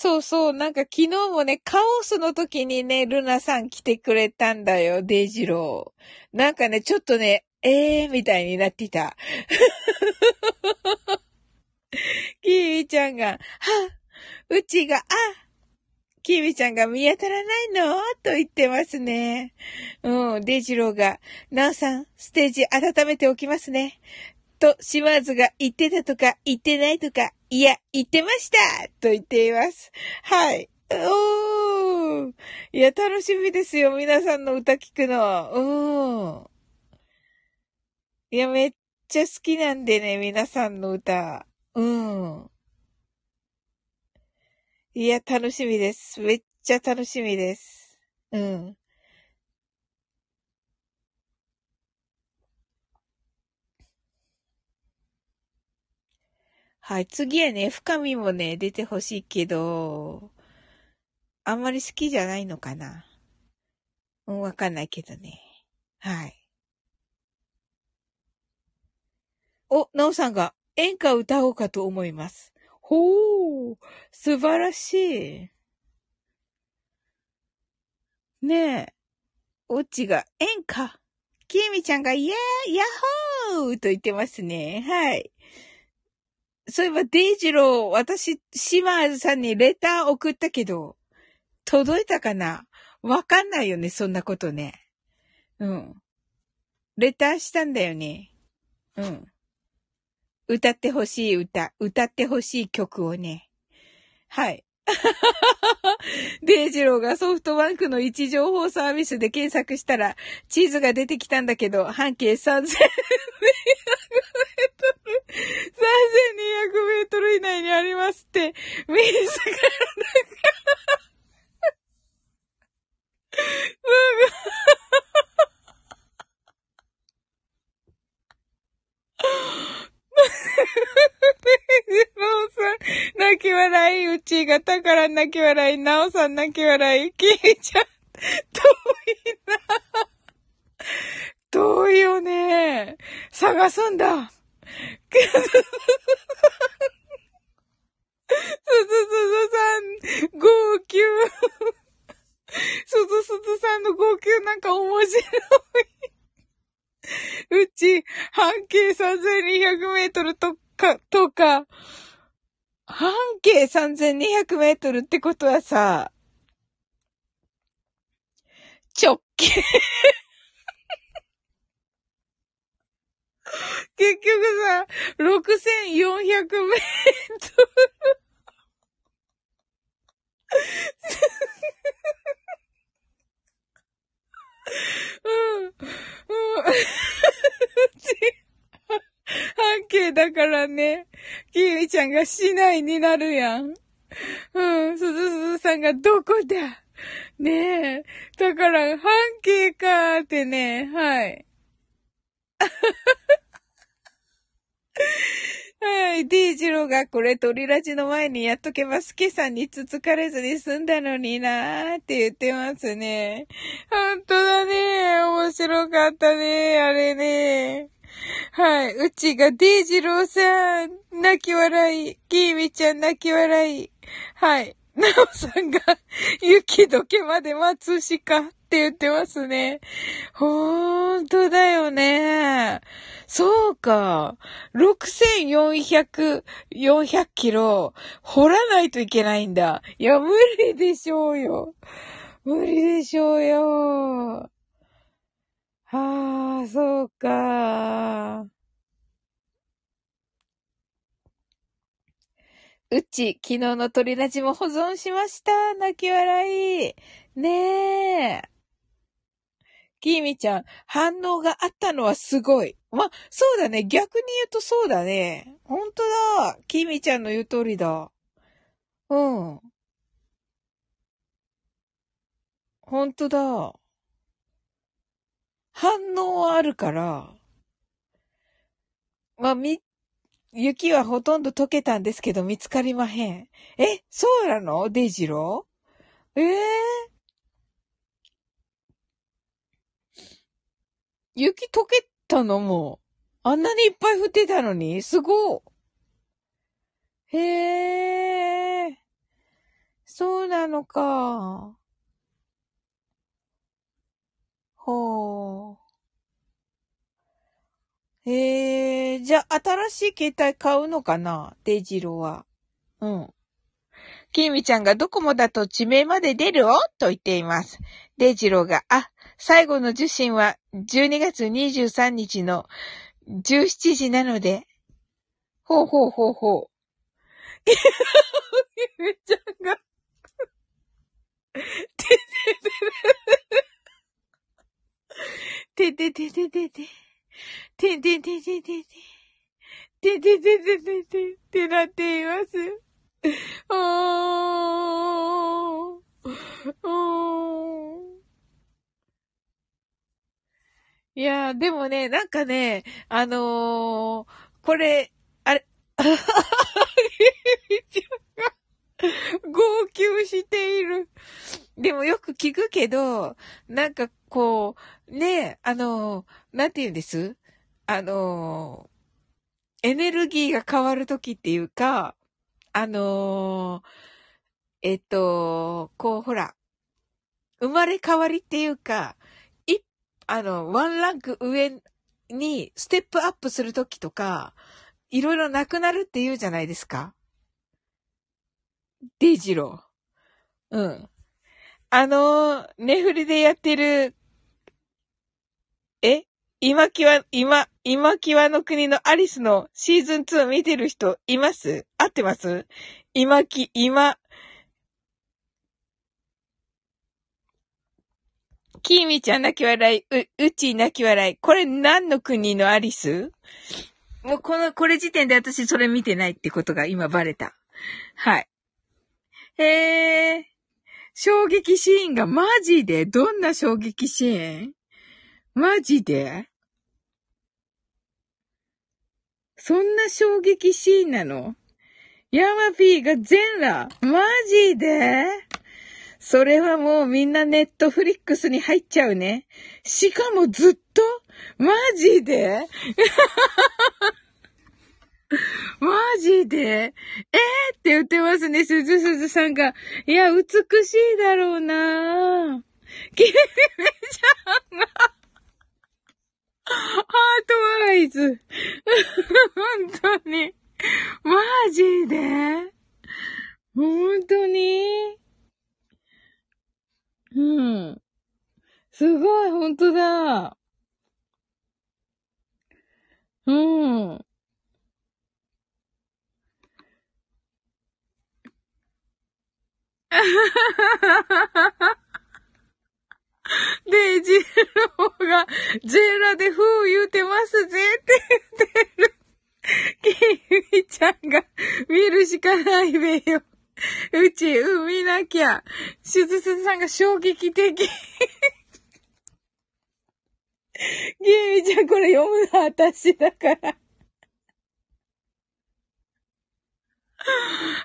そうそう、なんか昨日もね、カオスの時にね、ルナさん来てくれたんだよ、デイジロー。なんかね、ちょっとね、えーみたいになっていた。キーミちゃんが、はうちが、あキーミちゃんが見当たらないの？と言ってますね。うん、デイジローが、ナオさん、ステージ温めておきますね。と、島津が言ってたとか言ってないとか、いや、言ってましたと言っています。はい。おー。いや、楽しみですよ。皆さんの歌聞くの。うーん。いや、めっちゃ好きなんでね、皆さんの歌。うーん。いや、楽しみです。めっちゃ楽しみです。うん。はい。次はね、深みもね、出てほしいけど、あんまり好きじゃないのかな。うん、わかんないけどね。はい。お、なおさんが演歌歌おうかと思います。ほー、素晴らしい。ねえ。おっちが演歌。きえみちゃんがイエーイヤッホーと言ってますね。はい。そういえば、デイジロー、私、島津さんにレター送ったけど、届いたかな？わかんないよね、そんなことね。うん。レターしたんだよね。うん。歌ってほしい歌、歌ってほしい曲をね。はい。デイジローがソフトバンクの位置情報サービスで検索したら、地図が出てきたんだけど、半径3200メートル、3200メートル以内にありますって、自らなんかすごい。ジローさん、泣き笑い、うちが宝泣き笑い、なおさん泣き笑い、きいちゃん、遠いな。遠いよね。探すんだ。すずすずさん、号泣。すずすずさんの号泣なんか面白い。うち、半径3200メートルとか、とか、半径3200メートルってことはさ、直径結局さ、6400メートル。うん。うん。半径だからね、キミちゃん。が市内になるやん。うん、すずすずさん。がどこだねえ。だから、半径かーってね、はい。はい。D ジローがこれ鳥ラジの前にやっとけば、スケさんにつつかれずに済んだのになーって言ってますね。ほんとだね。面白かったね。あれね。はい。うちがデイジローさん、泣き笑い。キーミちゃん泣き笑い。はい。なおさんが、雪解けまで待つしかって言ってますね。ほんとだよね。そうか。6400、400キロ、掘らないといけないんだ。いや、無理でしょうよ。無理でしょうよ。はあ、そうか。うち、昨日の鳥ラジも保存しました。泣き笑い。ねえ。きーみちゃん、反応があったのはすごい。ま、そうだね。逆に言うとそうだね。ほんとだ。きーみちゃんの言う通りだ。うん。ほんとだ。反応はあるから、まあ、み、雪はほとんど溶けたんですけど見つかりまへん。え、そうなの？デイジロー？ええー、雪溶けたのもあんなにいっぱい降ってたのにすご。へえ。そうなのか。ほう。へえ、じゃあ、新しい携帯買うのかな？デジローは。うん。キミちゃんがドコモだと地名まで出るお？と言っています。デイジローが、あ、最後の受信は12月23日の17時なので、ほうほうほうほう。キミちゃんが、てててててててててて。てててててて。てててててて。ってなっています。おー。いやでもね、なんかね、あのー、これ、あれ、号泣している。でもよく聞くけど、なんかこう、ねあの、なんて言うんです？あの、エネルギーが変わるときっていうか、あの、えっと、こう、ほら、生まれ変わりっていうか、い、あの、ワンランク上にステップアップするときとか、いろいろなくなるって言うじゃないですか。デイジロー。うん。あの、ネフリでやってる、え？今際、今、今際の国のアリスのシーズン2見てる人います？合ってます？今き、今、キーミちゃん泣き笑い、う、うち泣き笑い。これ何の国のアリス？もうこの、これ時点で私それ見てないってことが今バレた。はい。へえ。衝撃シーンがマジで？どんな衝撃シーン？マジで？そんな衝撃シーンなの？ヤマピーが全裸。マジで？それはもうみんなネットフリックスに入っちゃうね。しかもずっと？マジで？マジで？え？ー、って言ってますね、すずすずさんが。いや、美しいだろうな。ぁキリメちゃんが、ハートアイズ。本当に。マジで？本当に？うん。すごい、本当だ。うん。イジローが、ジェラでフー言うてますぜって言ってる。キミちゃんが見るしかないべよ。うち、うん、見なきゃ。しずすずさんが衝撃的。キミちゃんこれ読むの私だから。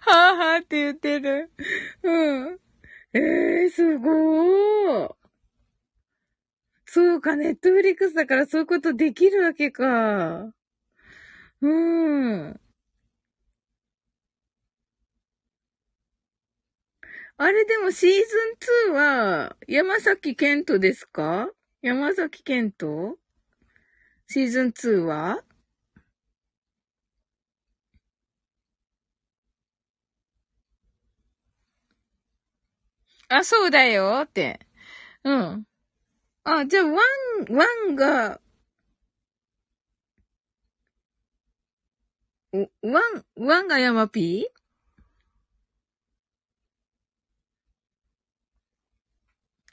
はぁはぁって言ってる。うん。ええー、すごー。そうか、ネットフリックスだからそういうことできるわけか。うーん。あれでもシーズン2は山崎健人ですか？山崎健人？シーズン2は？あ、そうだよって。うん。あ、じゃあ、ワン、ワンが、ワン、ワンが山ピー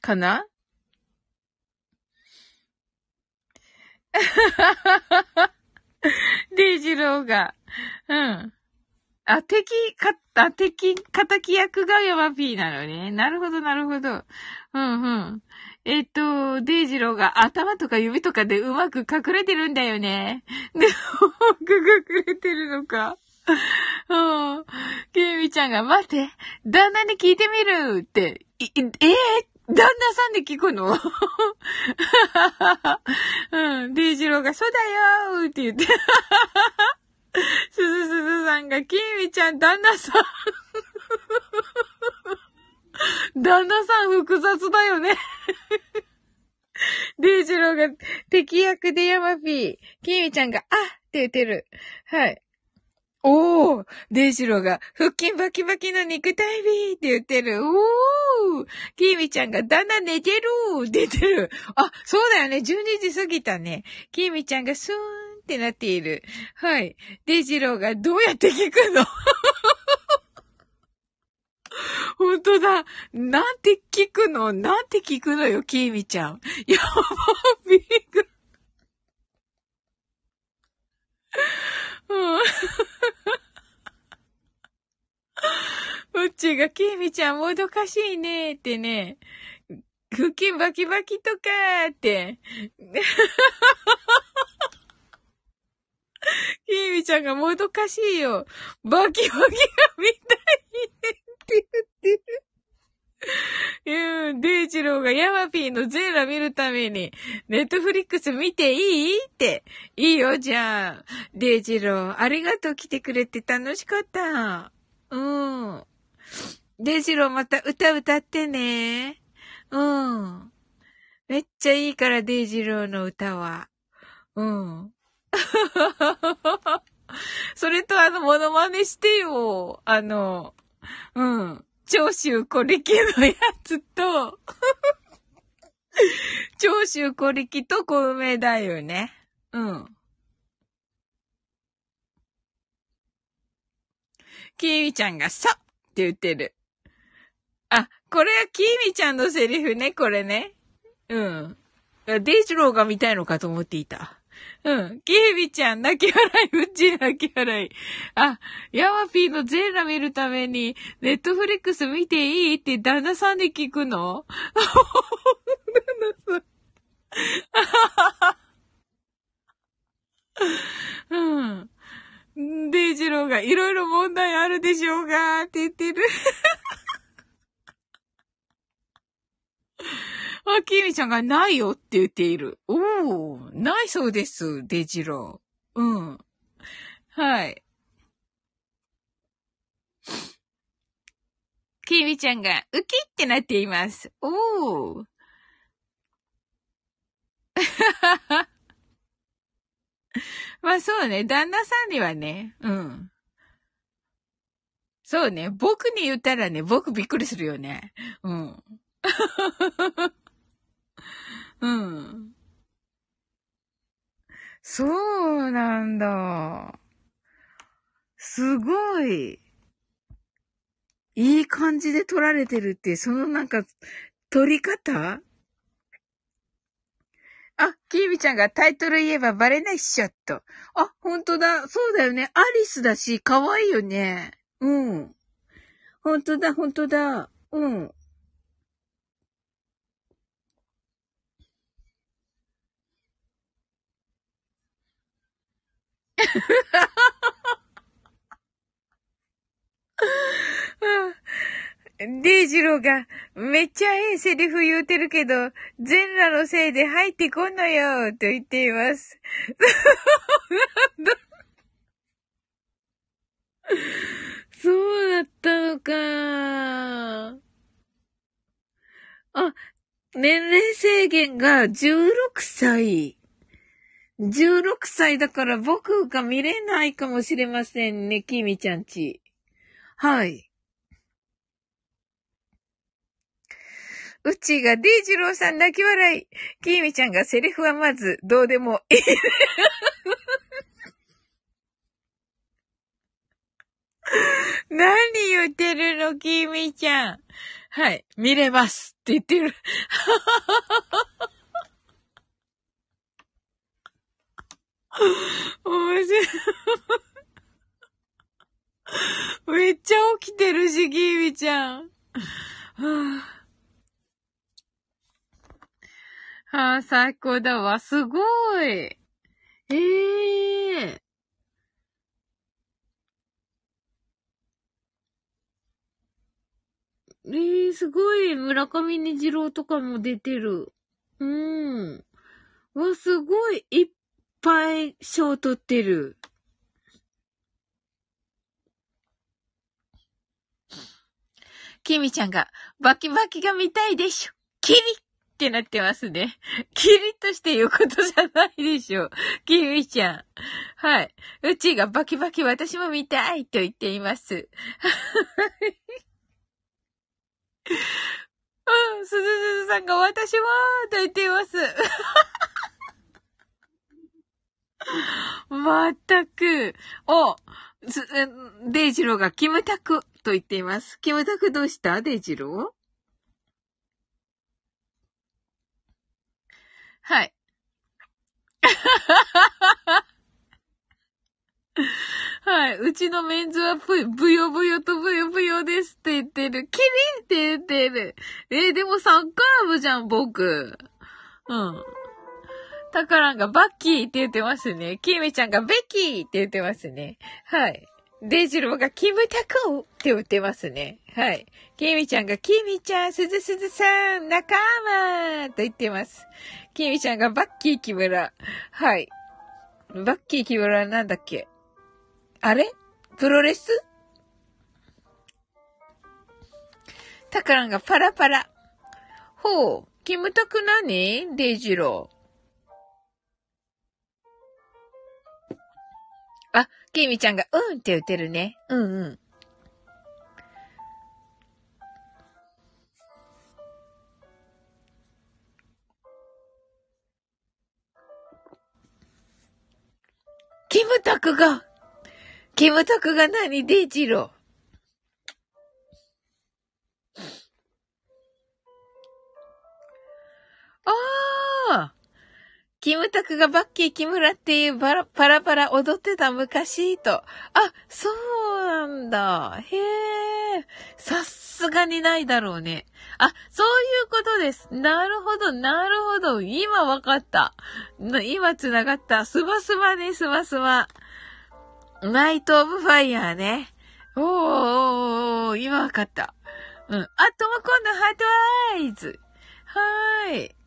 かな？デイジローが。うん。あ、敵、か、あ、敵、敵役がヤマピーなのね。なるほど、なるほど。うんうん。えっと、デイジローが頭とか指とかでうまく隠れてるんだよね。で、うまく隠れてるのか。うん。ケイミちゃんが、待って、旦那に聞いてみるって、えー、旦那さんで聞くの？うん。デイジローが、そうだよって言って。すずすずさんが、きみちゃん、旦那さん。旦那さん複雑だよね。デイジローが敵役でヤマピー。キミちゃんが、あって言ってる。はい。おーデイジローが、腹筋バキバキの肉体美って言ってる。おーキミちゃんが、だんだん寝てるって言ってる。あ、そうだよね。12時過ぎたね。キミちゃんがスーンってなっている。はい。デイジローが、どうやって聞くの？本当だ。なんて聞くの？なんて聞くのよ、キーミちゃん。やば、ビッグ。うん。うっちが、きみちゃんもどかしいねってね。腹筋バキバキとかーって。きみちゃんがもどかしいよ。バキバキが見たいって言ってる。うん、デイジローがヤマピーの全裸見るために、ネットフリックス見ていい？って。いいよ、じゃあ。デイジロー、ありがとう来てくれて楽しかった。うん。デイジローまた歌歌ってね。うん。めっちゃいいから、デイジローの歌は。うん。それとあの、モノマネしてよ。あの、うん。長州小力のやつと 長州小力と小梅だよね。うん。きみちゃんが、そって言ってる。あ、これはきみちゃんのセリフね、これね。うん。デイジローが見たいのかと思っていた。うん。キービちゃん、泣き笑い、うち泣き笑い。あ、ヤマピーの全裸見るために、ネットフリックス見ていいって旦那さんで聞くの？旦那さん。うん。デイジローがいろいろ問題あるでしょうが、って言ってる。あ、きみちゃんがないよって言っている。おー、ないそうです、デジロー。うん。はい。きみちゃんが、ウキってなっています。おー。まあそうね、旦那さんにはね、うん。そうね、僕に言ったらね、僕びっくりするよね。うん。うん。そうなんだ。すごい。いい感じで撮られてるって、そのなんか、撮り方？あ、キービちゃんがタイトル言えばバレないっしょっと。あ、ほんとだ。そうだよね。アリスだし、可愛いよね。うん。ほんとだ、ほんとだ。うん。デイジローが、めっちゃええセリフ言うてるけど、全裸のせいで入ってこんのよ、と言っています。そうだったのか。あ、年齢制限が16歳。16歳だから僕が見れないかもしれませんね、きみちゃんち。はい。うちがデイジローさん泣き笑い。きみちゃんがセリフはまずどうでもいい。何言ってるの、きみちゃん。はい、見れますって言ってる。面白い。めっちゃ起きてるし、きみちゃん。はあ、はあ、最高だわ。すごい。ええー。えー、すごい。村上虹郎とかも出てる。うん。わ、すごい。いっぱい賞取ってる。きみちゃんが、バキバキが見たいでしょ。キリってなってますね。キリとして言うことじゃないでしょ。きみちゃん。はい。うちがバキバキ私も見たいと言っています。うん、すずすずさんが私もと言っています。まったく。お、デイジローがキムタクと言っています。キムタクどうした？デイジロー？はい。はい。うちのメンズはぷ、ブヨブヨとブヨブヨですって言ってる。キリンって言ってる。えー、でもサッカー部じゃん、僕。うん。タカランがバッキーって言ってますね。キミちゃんがベッキーって言ってますね。はい。デイジローがキムタクって言ってますね。はい。キミちゃんがキミちゃん、すずすずさん、仲間と言ってます。キミちゃんがバッキー木村。はい。バッキー木村なんだっけ？あれ？プロレス？タカランがパラパラ。ほう、キムタク何？デイジロー。あ、キミちゃんがうんって言ってるね。うんうん。キムタクがキムタクが何デイジロー？ああキムタクがバッキー木村っていうバラパラパラ踊ってた昔と。あ、そうなんだ。へえ。さすがにないだろうね。あ、そういうことです。なるほど、なるほど。今わかった。今繋がった。スバスバね、スバスバ。ナイト・オブ・ファイヤーね。おー今わかった。うん。あ、とも今度ハートアイズ。はーい。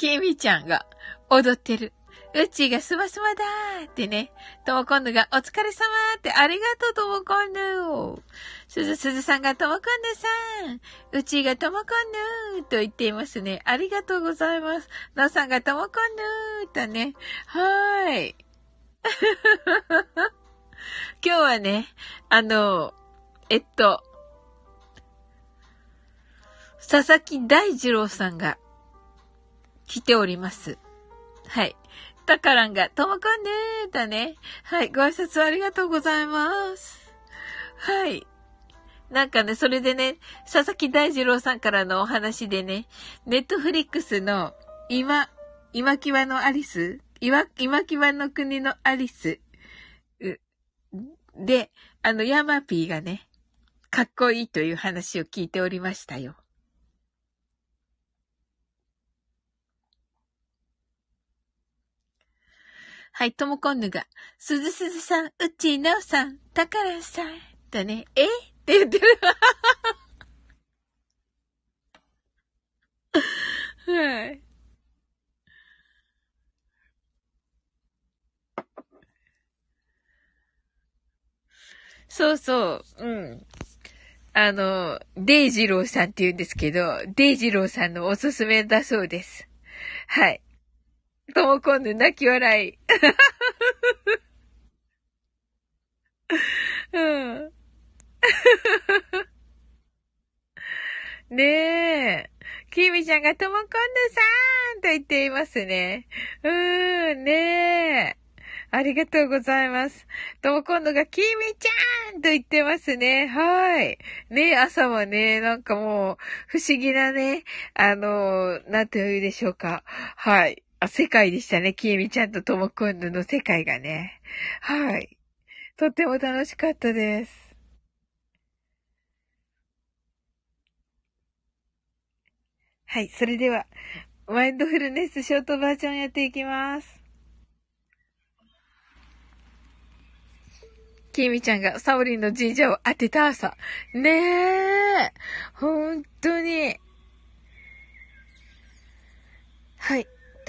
キミちゃんが踊ってる。うちがスマスマだーってね。ともこんぬがお疲れ様ってありがとうともこんぬ。すずすずさんがともこんぬさん。うちがともこんぬと言っていますね。ありがとうございます。のさんがともこんぬとね。はーい。今日はね、あの、えっと、佐々木大二郎さんが来ております。はい。タカランが、ともこんでーだね。はい。ご挨拶ありがとうございます。はい。なんかね、それでね、佐々木大二郎さんからのお話でね、ネットフリックスの今、今際のアリス？今、今際の国のアリス？で、あの、ヤマピーがね、かっこいいという話を聞いておりましたよ。はい、ともこんぬが、すずすずさん、うっちーなおさん、たからさん、とね、え？っって言ってる。はい。そうそう、うん。あの、デイジローさんって言うんですけど、デイジローさんのおすすめだそうです。はい。とも今度泣き笑い。うん。ねえ。きみちゃんがともこんぬさーんと言っていますね。うーん、ねえ。ありがとうございます。とも今度が、きみちゃんと言ってますね。はい。ね朝はね、なんかもう、不思議なね、あの、なんというでしょうか。はい。世界でしたね。きえみちゃんととも今度の世界がね。はい。とっても楽しかったです。はい。それでは、マインドフルネスショートバージョンやっていきます。きえみちゃんがサオリンの神社を当てた朝。ねえ。本当に。はい。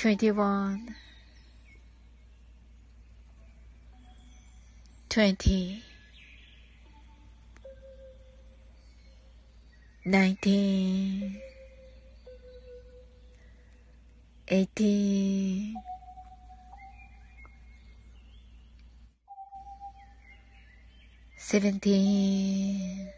21 20 19 18 17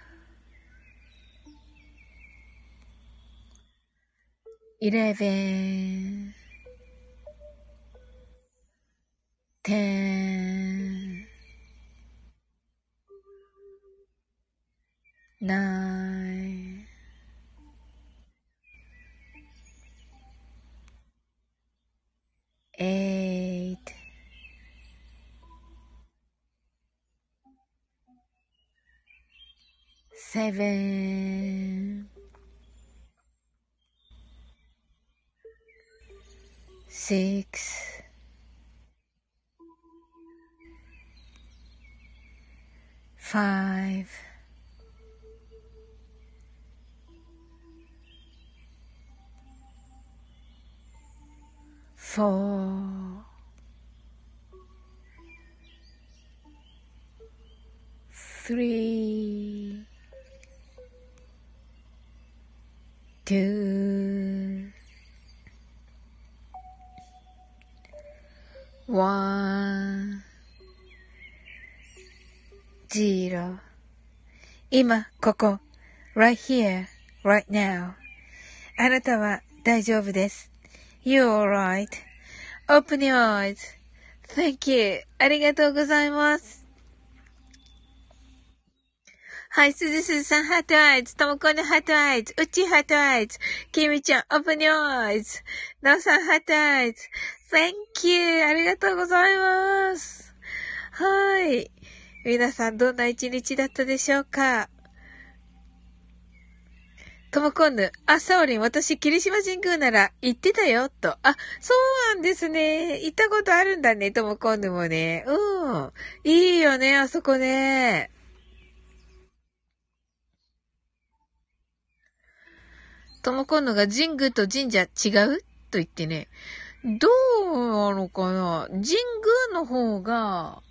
eleven, ten, nine, eight, seven. Six, five, four, three, two, one, zero 今、ここ、right here, right now あなたは大丈夫です。You're alright.Open your eyes.Thank you. ありがとうございます。はい、すずすずさん、 heart eyes。ともこの heart eyes。うち heart eyes。きみちゃん、 open your eyes。なおさん、 heart eyes。Thank you! ありがとうございます。はい。皆さんどんな一日だったでしょうか？ともこんぬ、あ、サオリン、私、霧島神宮なら行ってたよ、と。あ、そうなんですね。行ったことあるんだね、ともこんぬもね。うん。いいよね、あそこね。ともこんぬが神宮と神社違う？と言ってね。どうなのかな？神宮の方が、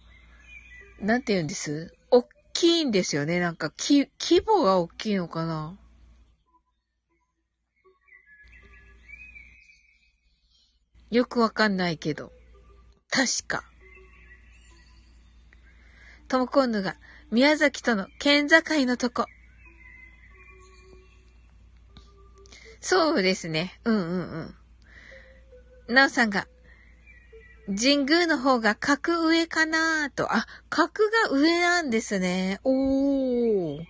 なんて言うんです？大きいんですよね。なんか、き、規模が大きいのかな？よくわかんないけど。確か。ともこんぬが宮崎との県境のとこ。そうですね。うんうんうん。なおさんが、神宮の方が格上かなーと。あ、格が上なんですね。おー。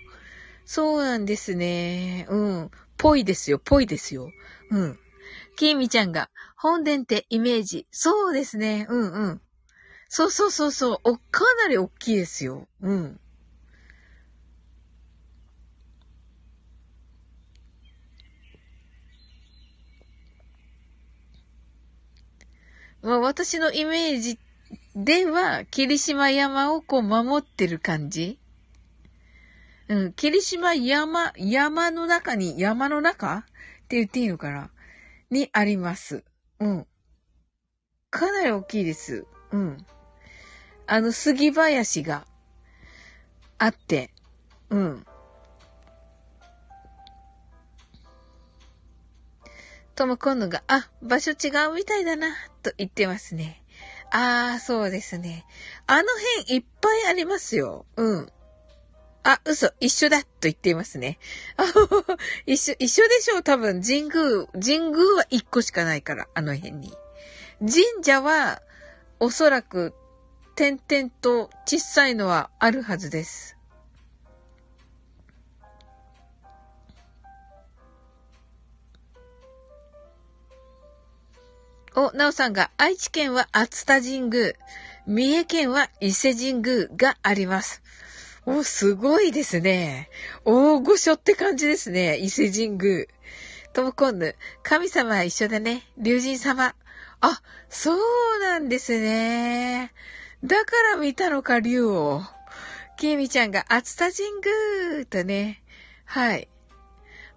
そうなんですね。うん。ぽいですよ、ぽいですよ。うん。きみちゃんが、本殿ってイメージ。そうですね。うんうん。そうそうそうそう。お、かなり大きいですよ。うん。まあ私のイメージでは、霧島山をこう守ってる感じうん、霧島山、山の中に、山の中って言っていいのかな？にあります。うん。かなり大きいです。うん。あの、杉林があって、うん。とも今度が、あ、場所違うみたいだな、と言ってますね。ああ、そうですね。あの辺いっぱいありますよ。うん。あ、嘘、一緒だと言っていますね。一緒、一緒でしょう、多分。神宮、神宮は一個しかないから、あの辺に。神社は、おそらく、点々と小さいのはあるはずです。お、なおさんが、愛知県は熱田神宮、三重県は伊勢神宮があります。お、すごいですね。大御所って感じですね。伊勢神宮。ともこんぬ。神様は一緒だね。竜神様。あ、そうなんですね。だから見たのか、竜を。きみちゃんが、熱田神宮とね。はい。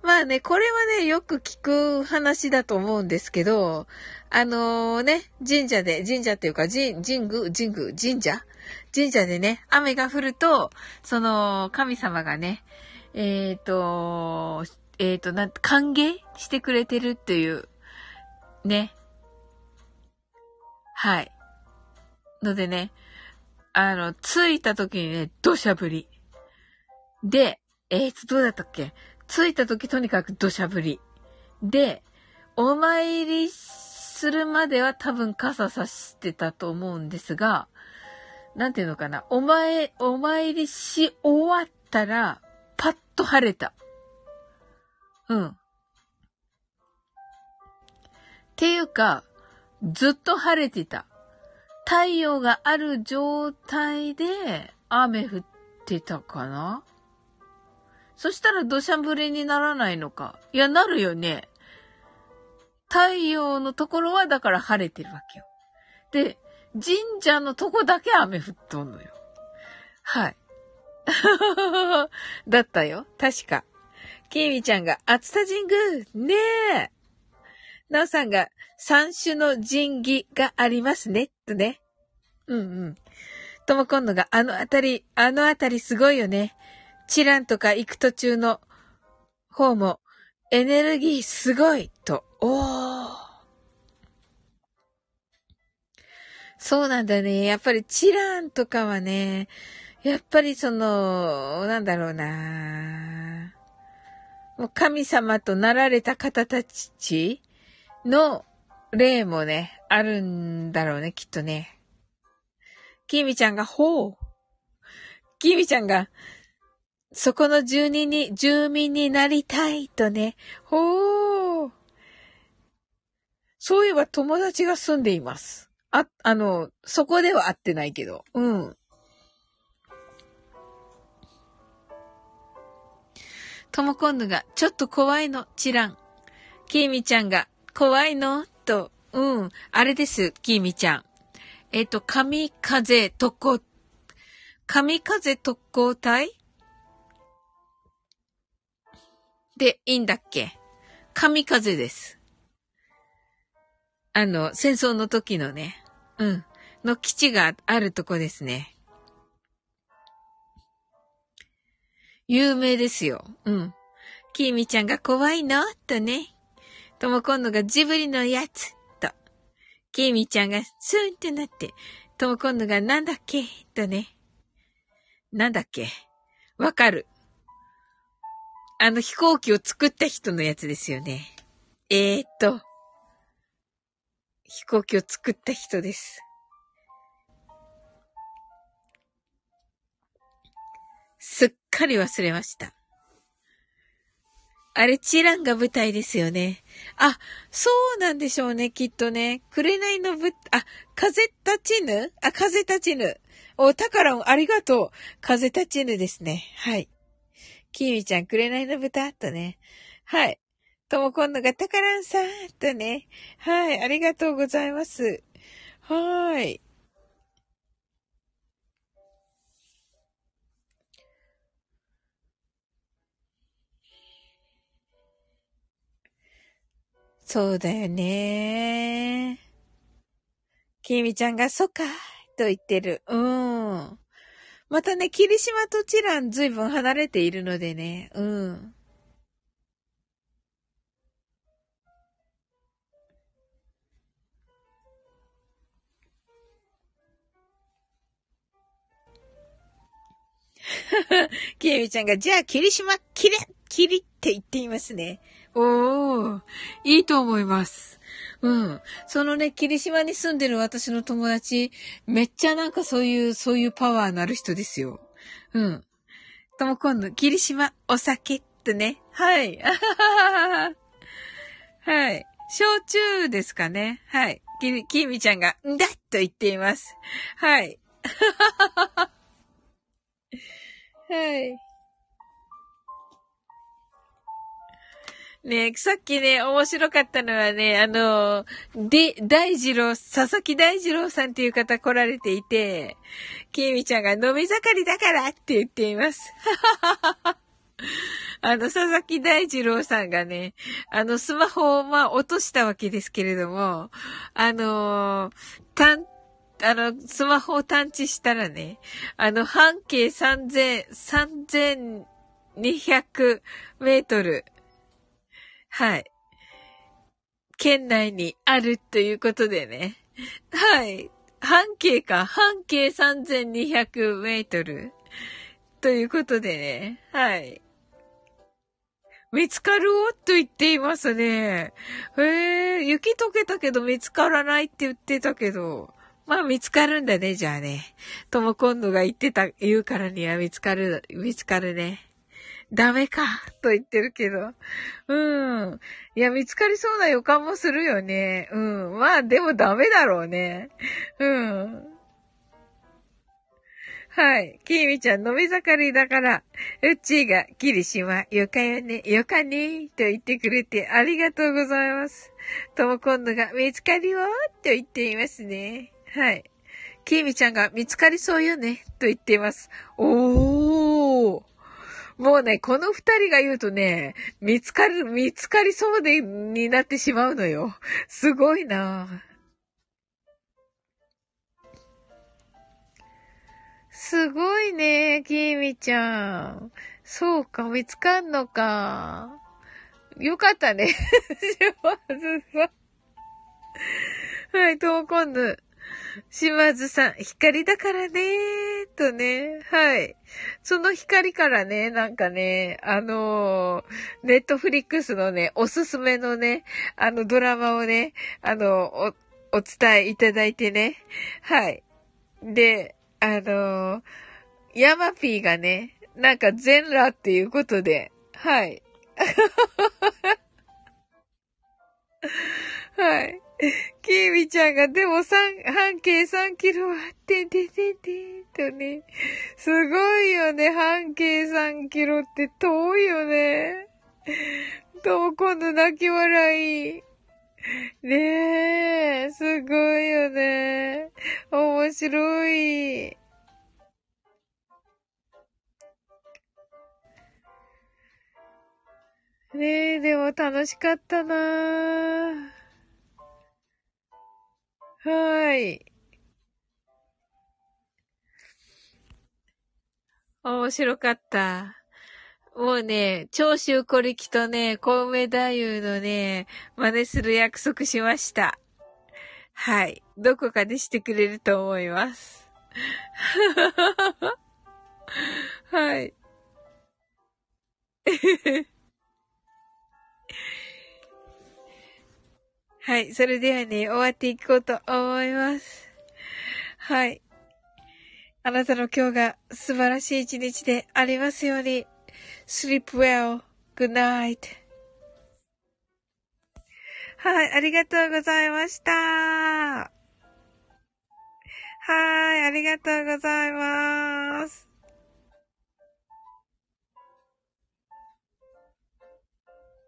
まあね、これはね、よく聞く話だと思うんですけど、あのー、ね、神社で、神社っていうか、神、神宮、神宮、神社？神社でね、雨が降ると、その、神様がね、えっ、ー、と、えっ、ー、と、なん、歓迎してくれてるっていう、ね。はい。のでね、あの、着いた時にね、土砂降り。で、えっ、と、どうだったっけ？着いた時とにかく土砂降り。で、お参りするまでは多分傘さしてたと思うんですが、なんていうのかな、お前、お参りし終わったら、パッと晴れた。うん。っていうか、ずっと晴れてた。太陽がある状態で雨降ってたかなそしたら土砂降りにならないのか。いや、なるよね。太陽のところはだから晴れてるわけよ。で、神社のとこだけ雨降っとんのよ。はい。だったよ。確か。きーみちゃんが、厚田神宮ねえ。なおさんが、三種の神器がありますね。とね。うんうん。とも今度が、あのあたり、あのあたりすごいよね。チランとか行く途中の方も、エネルギーすごいと。おー。そうなんだね。やっぱりチランとかはね、やっぱりその、なんだろうな。もう神様となられた方たちの例もね、あるんだろうね、きっとね。キミちゃんが、ほう。キミちゃんが、そこの住人に、住民になりたいとね、ほう。そういえば友達が住んでいます。あ、あの、そこでは会ってないけど。うん。ともこんぬが、ちょっと怖いの、チラン。きーみちゃんが、怖いの？と、うん、あれです、きーみちゃん。えっ、ー、と、神風特攻、神風特攻隊？で、いいんだっけ？神風です。あの、戦争の時のね。うん、の基地があるとこですね。有名ですよ。うん。きーみちゃんが怖いの？とね。とも今度がジブリのやつ。と。きーみちゃんがスーンってなって。とも今度がなんだっけ？とね。なんだっけ？わかる。あの飛行機を作った人のやつですよね。えーっと。飛行機を作った人です。すっかり忘れました。あれ、チランが舞台ですよね。あ、そうなんでしょうね、きっとね。紅のぶ、あ、風立ちぬ？あ、風立ちぬ。お、タカラン、ありがとう。風立ちぬですね。はい。キーミちゃん、紅の豚とね。はい。とも今度がタカランさんとね。はい。ありがとうございます。はい。そうだよね。きみちゃんが、そっか、と言ってる。うん。またね、霧島とチランずいぶん離れているのでね。うん。きみちゃんが、じゃあ、霧島、きれ、きりって言っていますね。おー、いいと思います。うん。そのね、霧島に住んでる私の友達、めっちゃなんかそういう、そういうパワーのある人ですよ。うん。とも今度、霧島、お酒ってね。はい。はい。焼酎ですかね。はい。き、きみちゃんが、んだと言っています。はい。はい。ねさっきね、面白かったのはね、あの、で、大二郎、佐々木大二郎さんっていう方来られていて、きみちゃんが飲み盛りだからって言っています。あの、佐々木大二郎さんがね、あの、スマホをまあ落としたわけですけれども、あの、たん、あの、スマホを探知したらね、あの、半径3000、3200メートル、はい。県内にあるということでね。はい。半径か。半径3200メートル。ということでね。はい。見つかる？おと言っていますね。へえ、雪溶けたけど見つからないって言ってたけど。まあ見つかるんだね、じゃあね。とも今度が言ってた、言うからには見つかる、見つかるね。ダメか、と言ってるけど。うん。いや、見つかりそうな予感もするよね。うん。まあ、でもダメだろうね。うん。はい。きーみちゃん、飲み盛りだから、うっちーが、霧島、よかよね、よかねと言ってくれてありがとうございます。とも今度が、見つかりはと言っていますね。はい。きーみちゃんが、見つかりそうよねと言っています。おー。もうね、この二人が言うとね、見つかる、見つかりそうで、になってしまうのよ。すごいなすごいね、きみちゃん。そうか、見つかんのか。よかったね。はい、トーコンヌ。島津さん、光だからねー、とね、はい。その光からね、なんかね、あのー、ネットフリックスのね、おすすめのね、あのドラマをね、あの、お、お伝えいただいてね、はい。で、あのー、ヤマピーがね、なんか全裸っていうことで、はい。はい。キーミちゃんが、でも三、半径3キロは、てんてんてんてんとね。すごいよね、半径3キロって遠いよね。と、今度泣き笑い。ねえ、すごいよね。面白い。ねえ、でも楽しかったなはい。面白かった。もうね、長州小力とね、小梅太夫のね、真似する約束しました。はい。どこかでしてくれると思います。はい。はい。それではね、終わっていこうと思います。はい。あなたの今日が素晴らしい一日でありますように。sleep well. good night. はい、ありがとうございました。はい、ありがとうございます。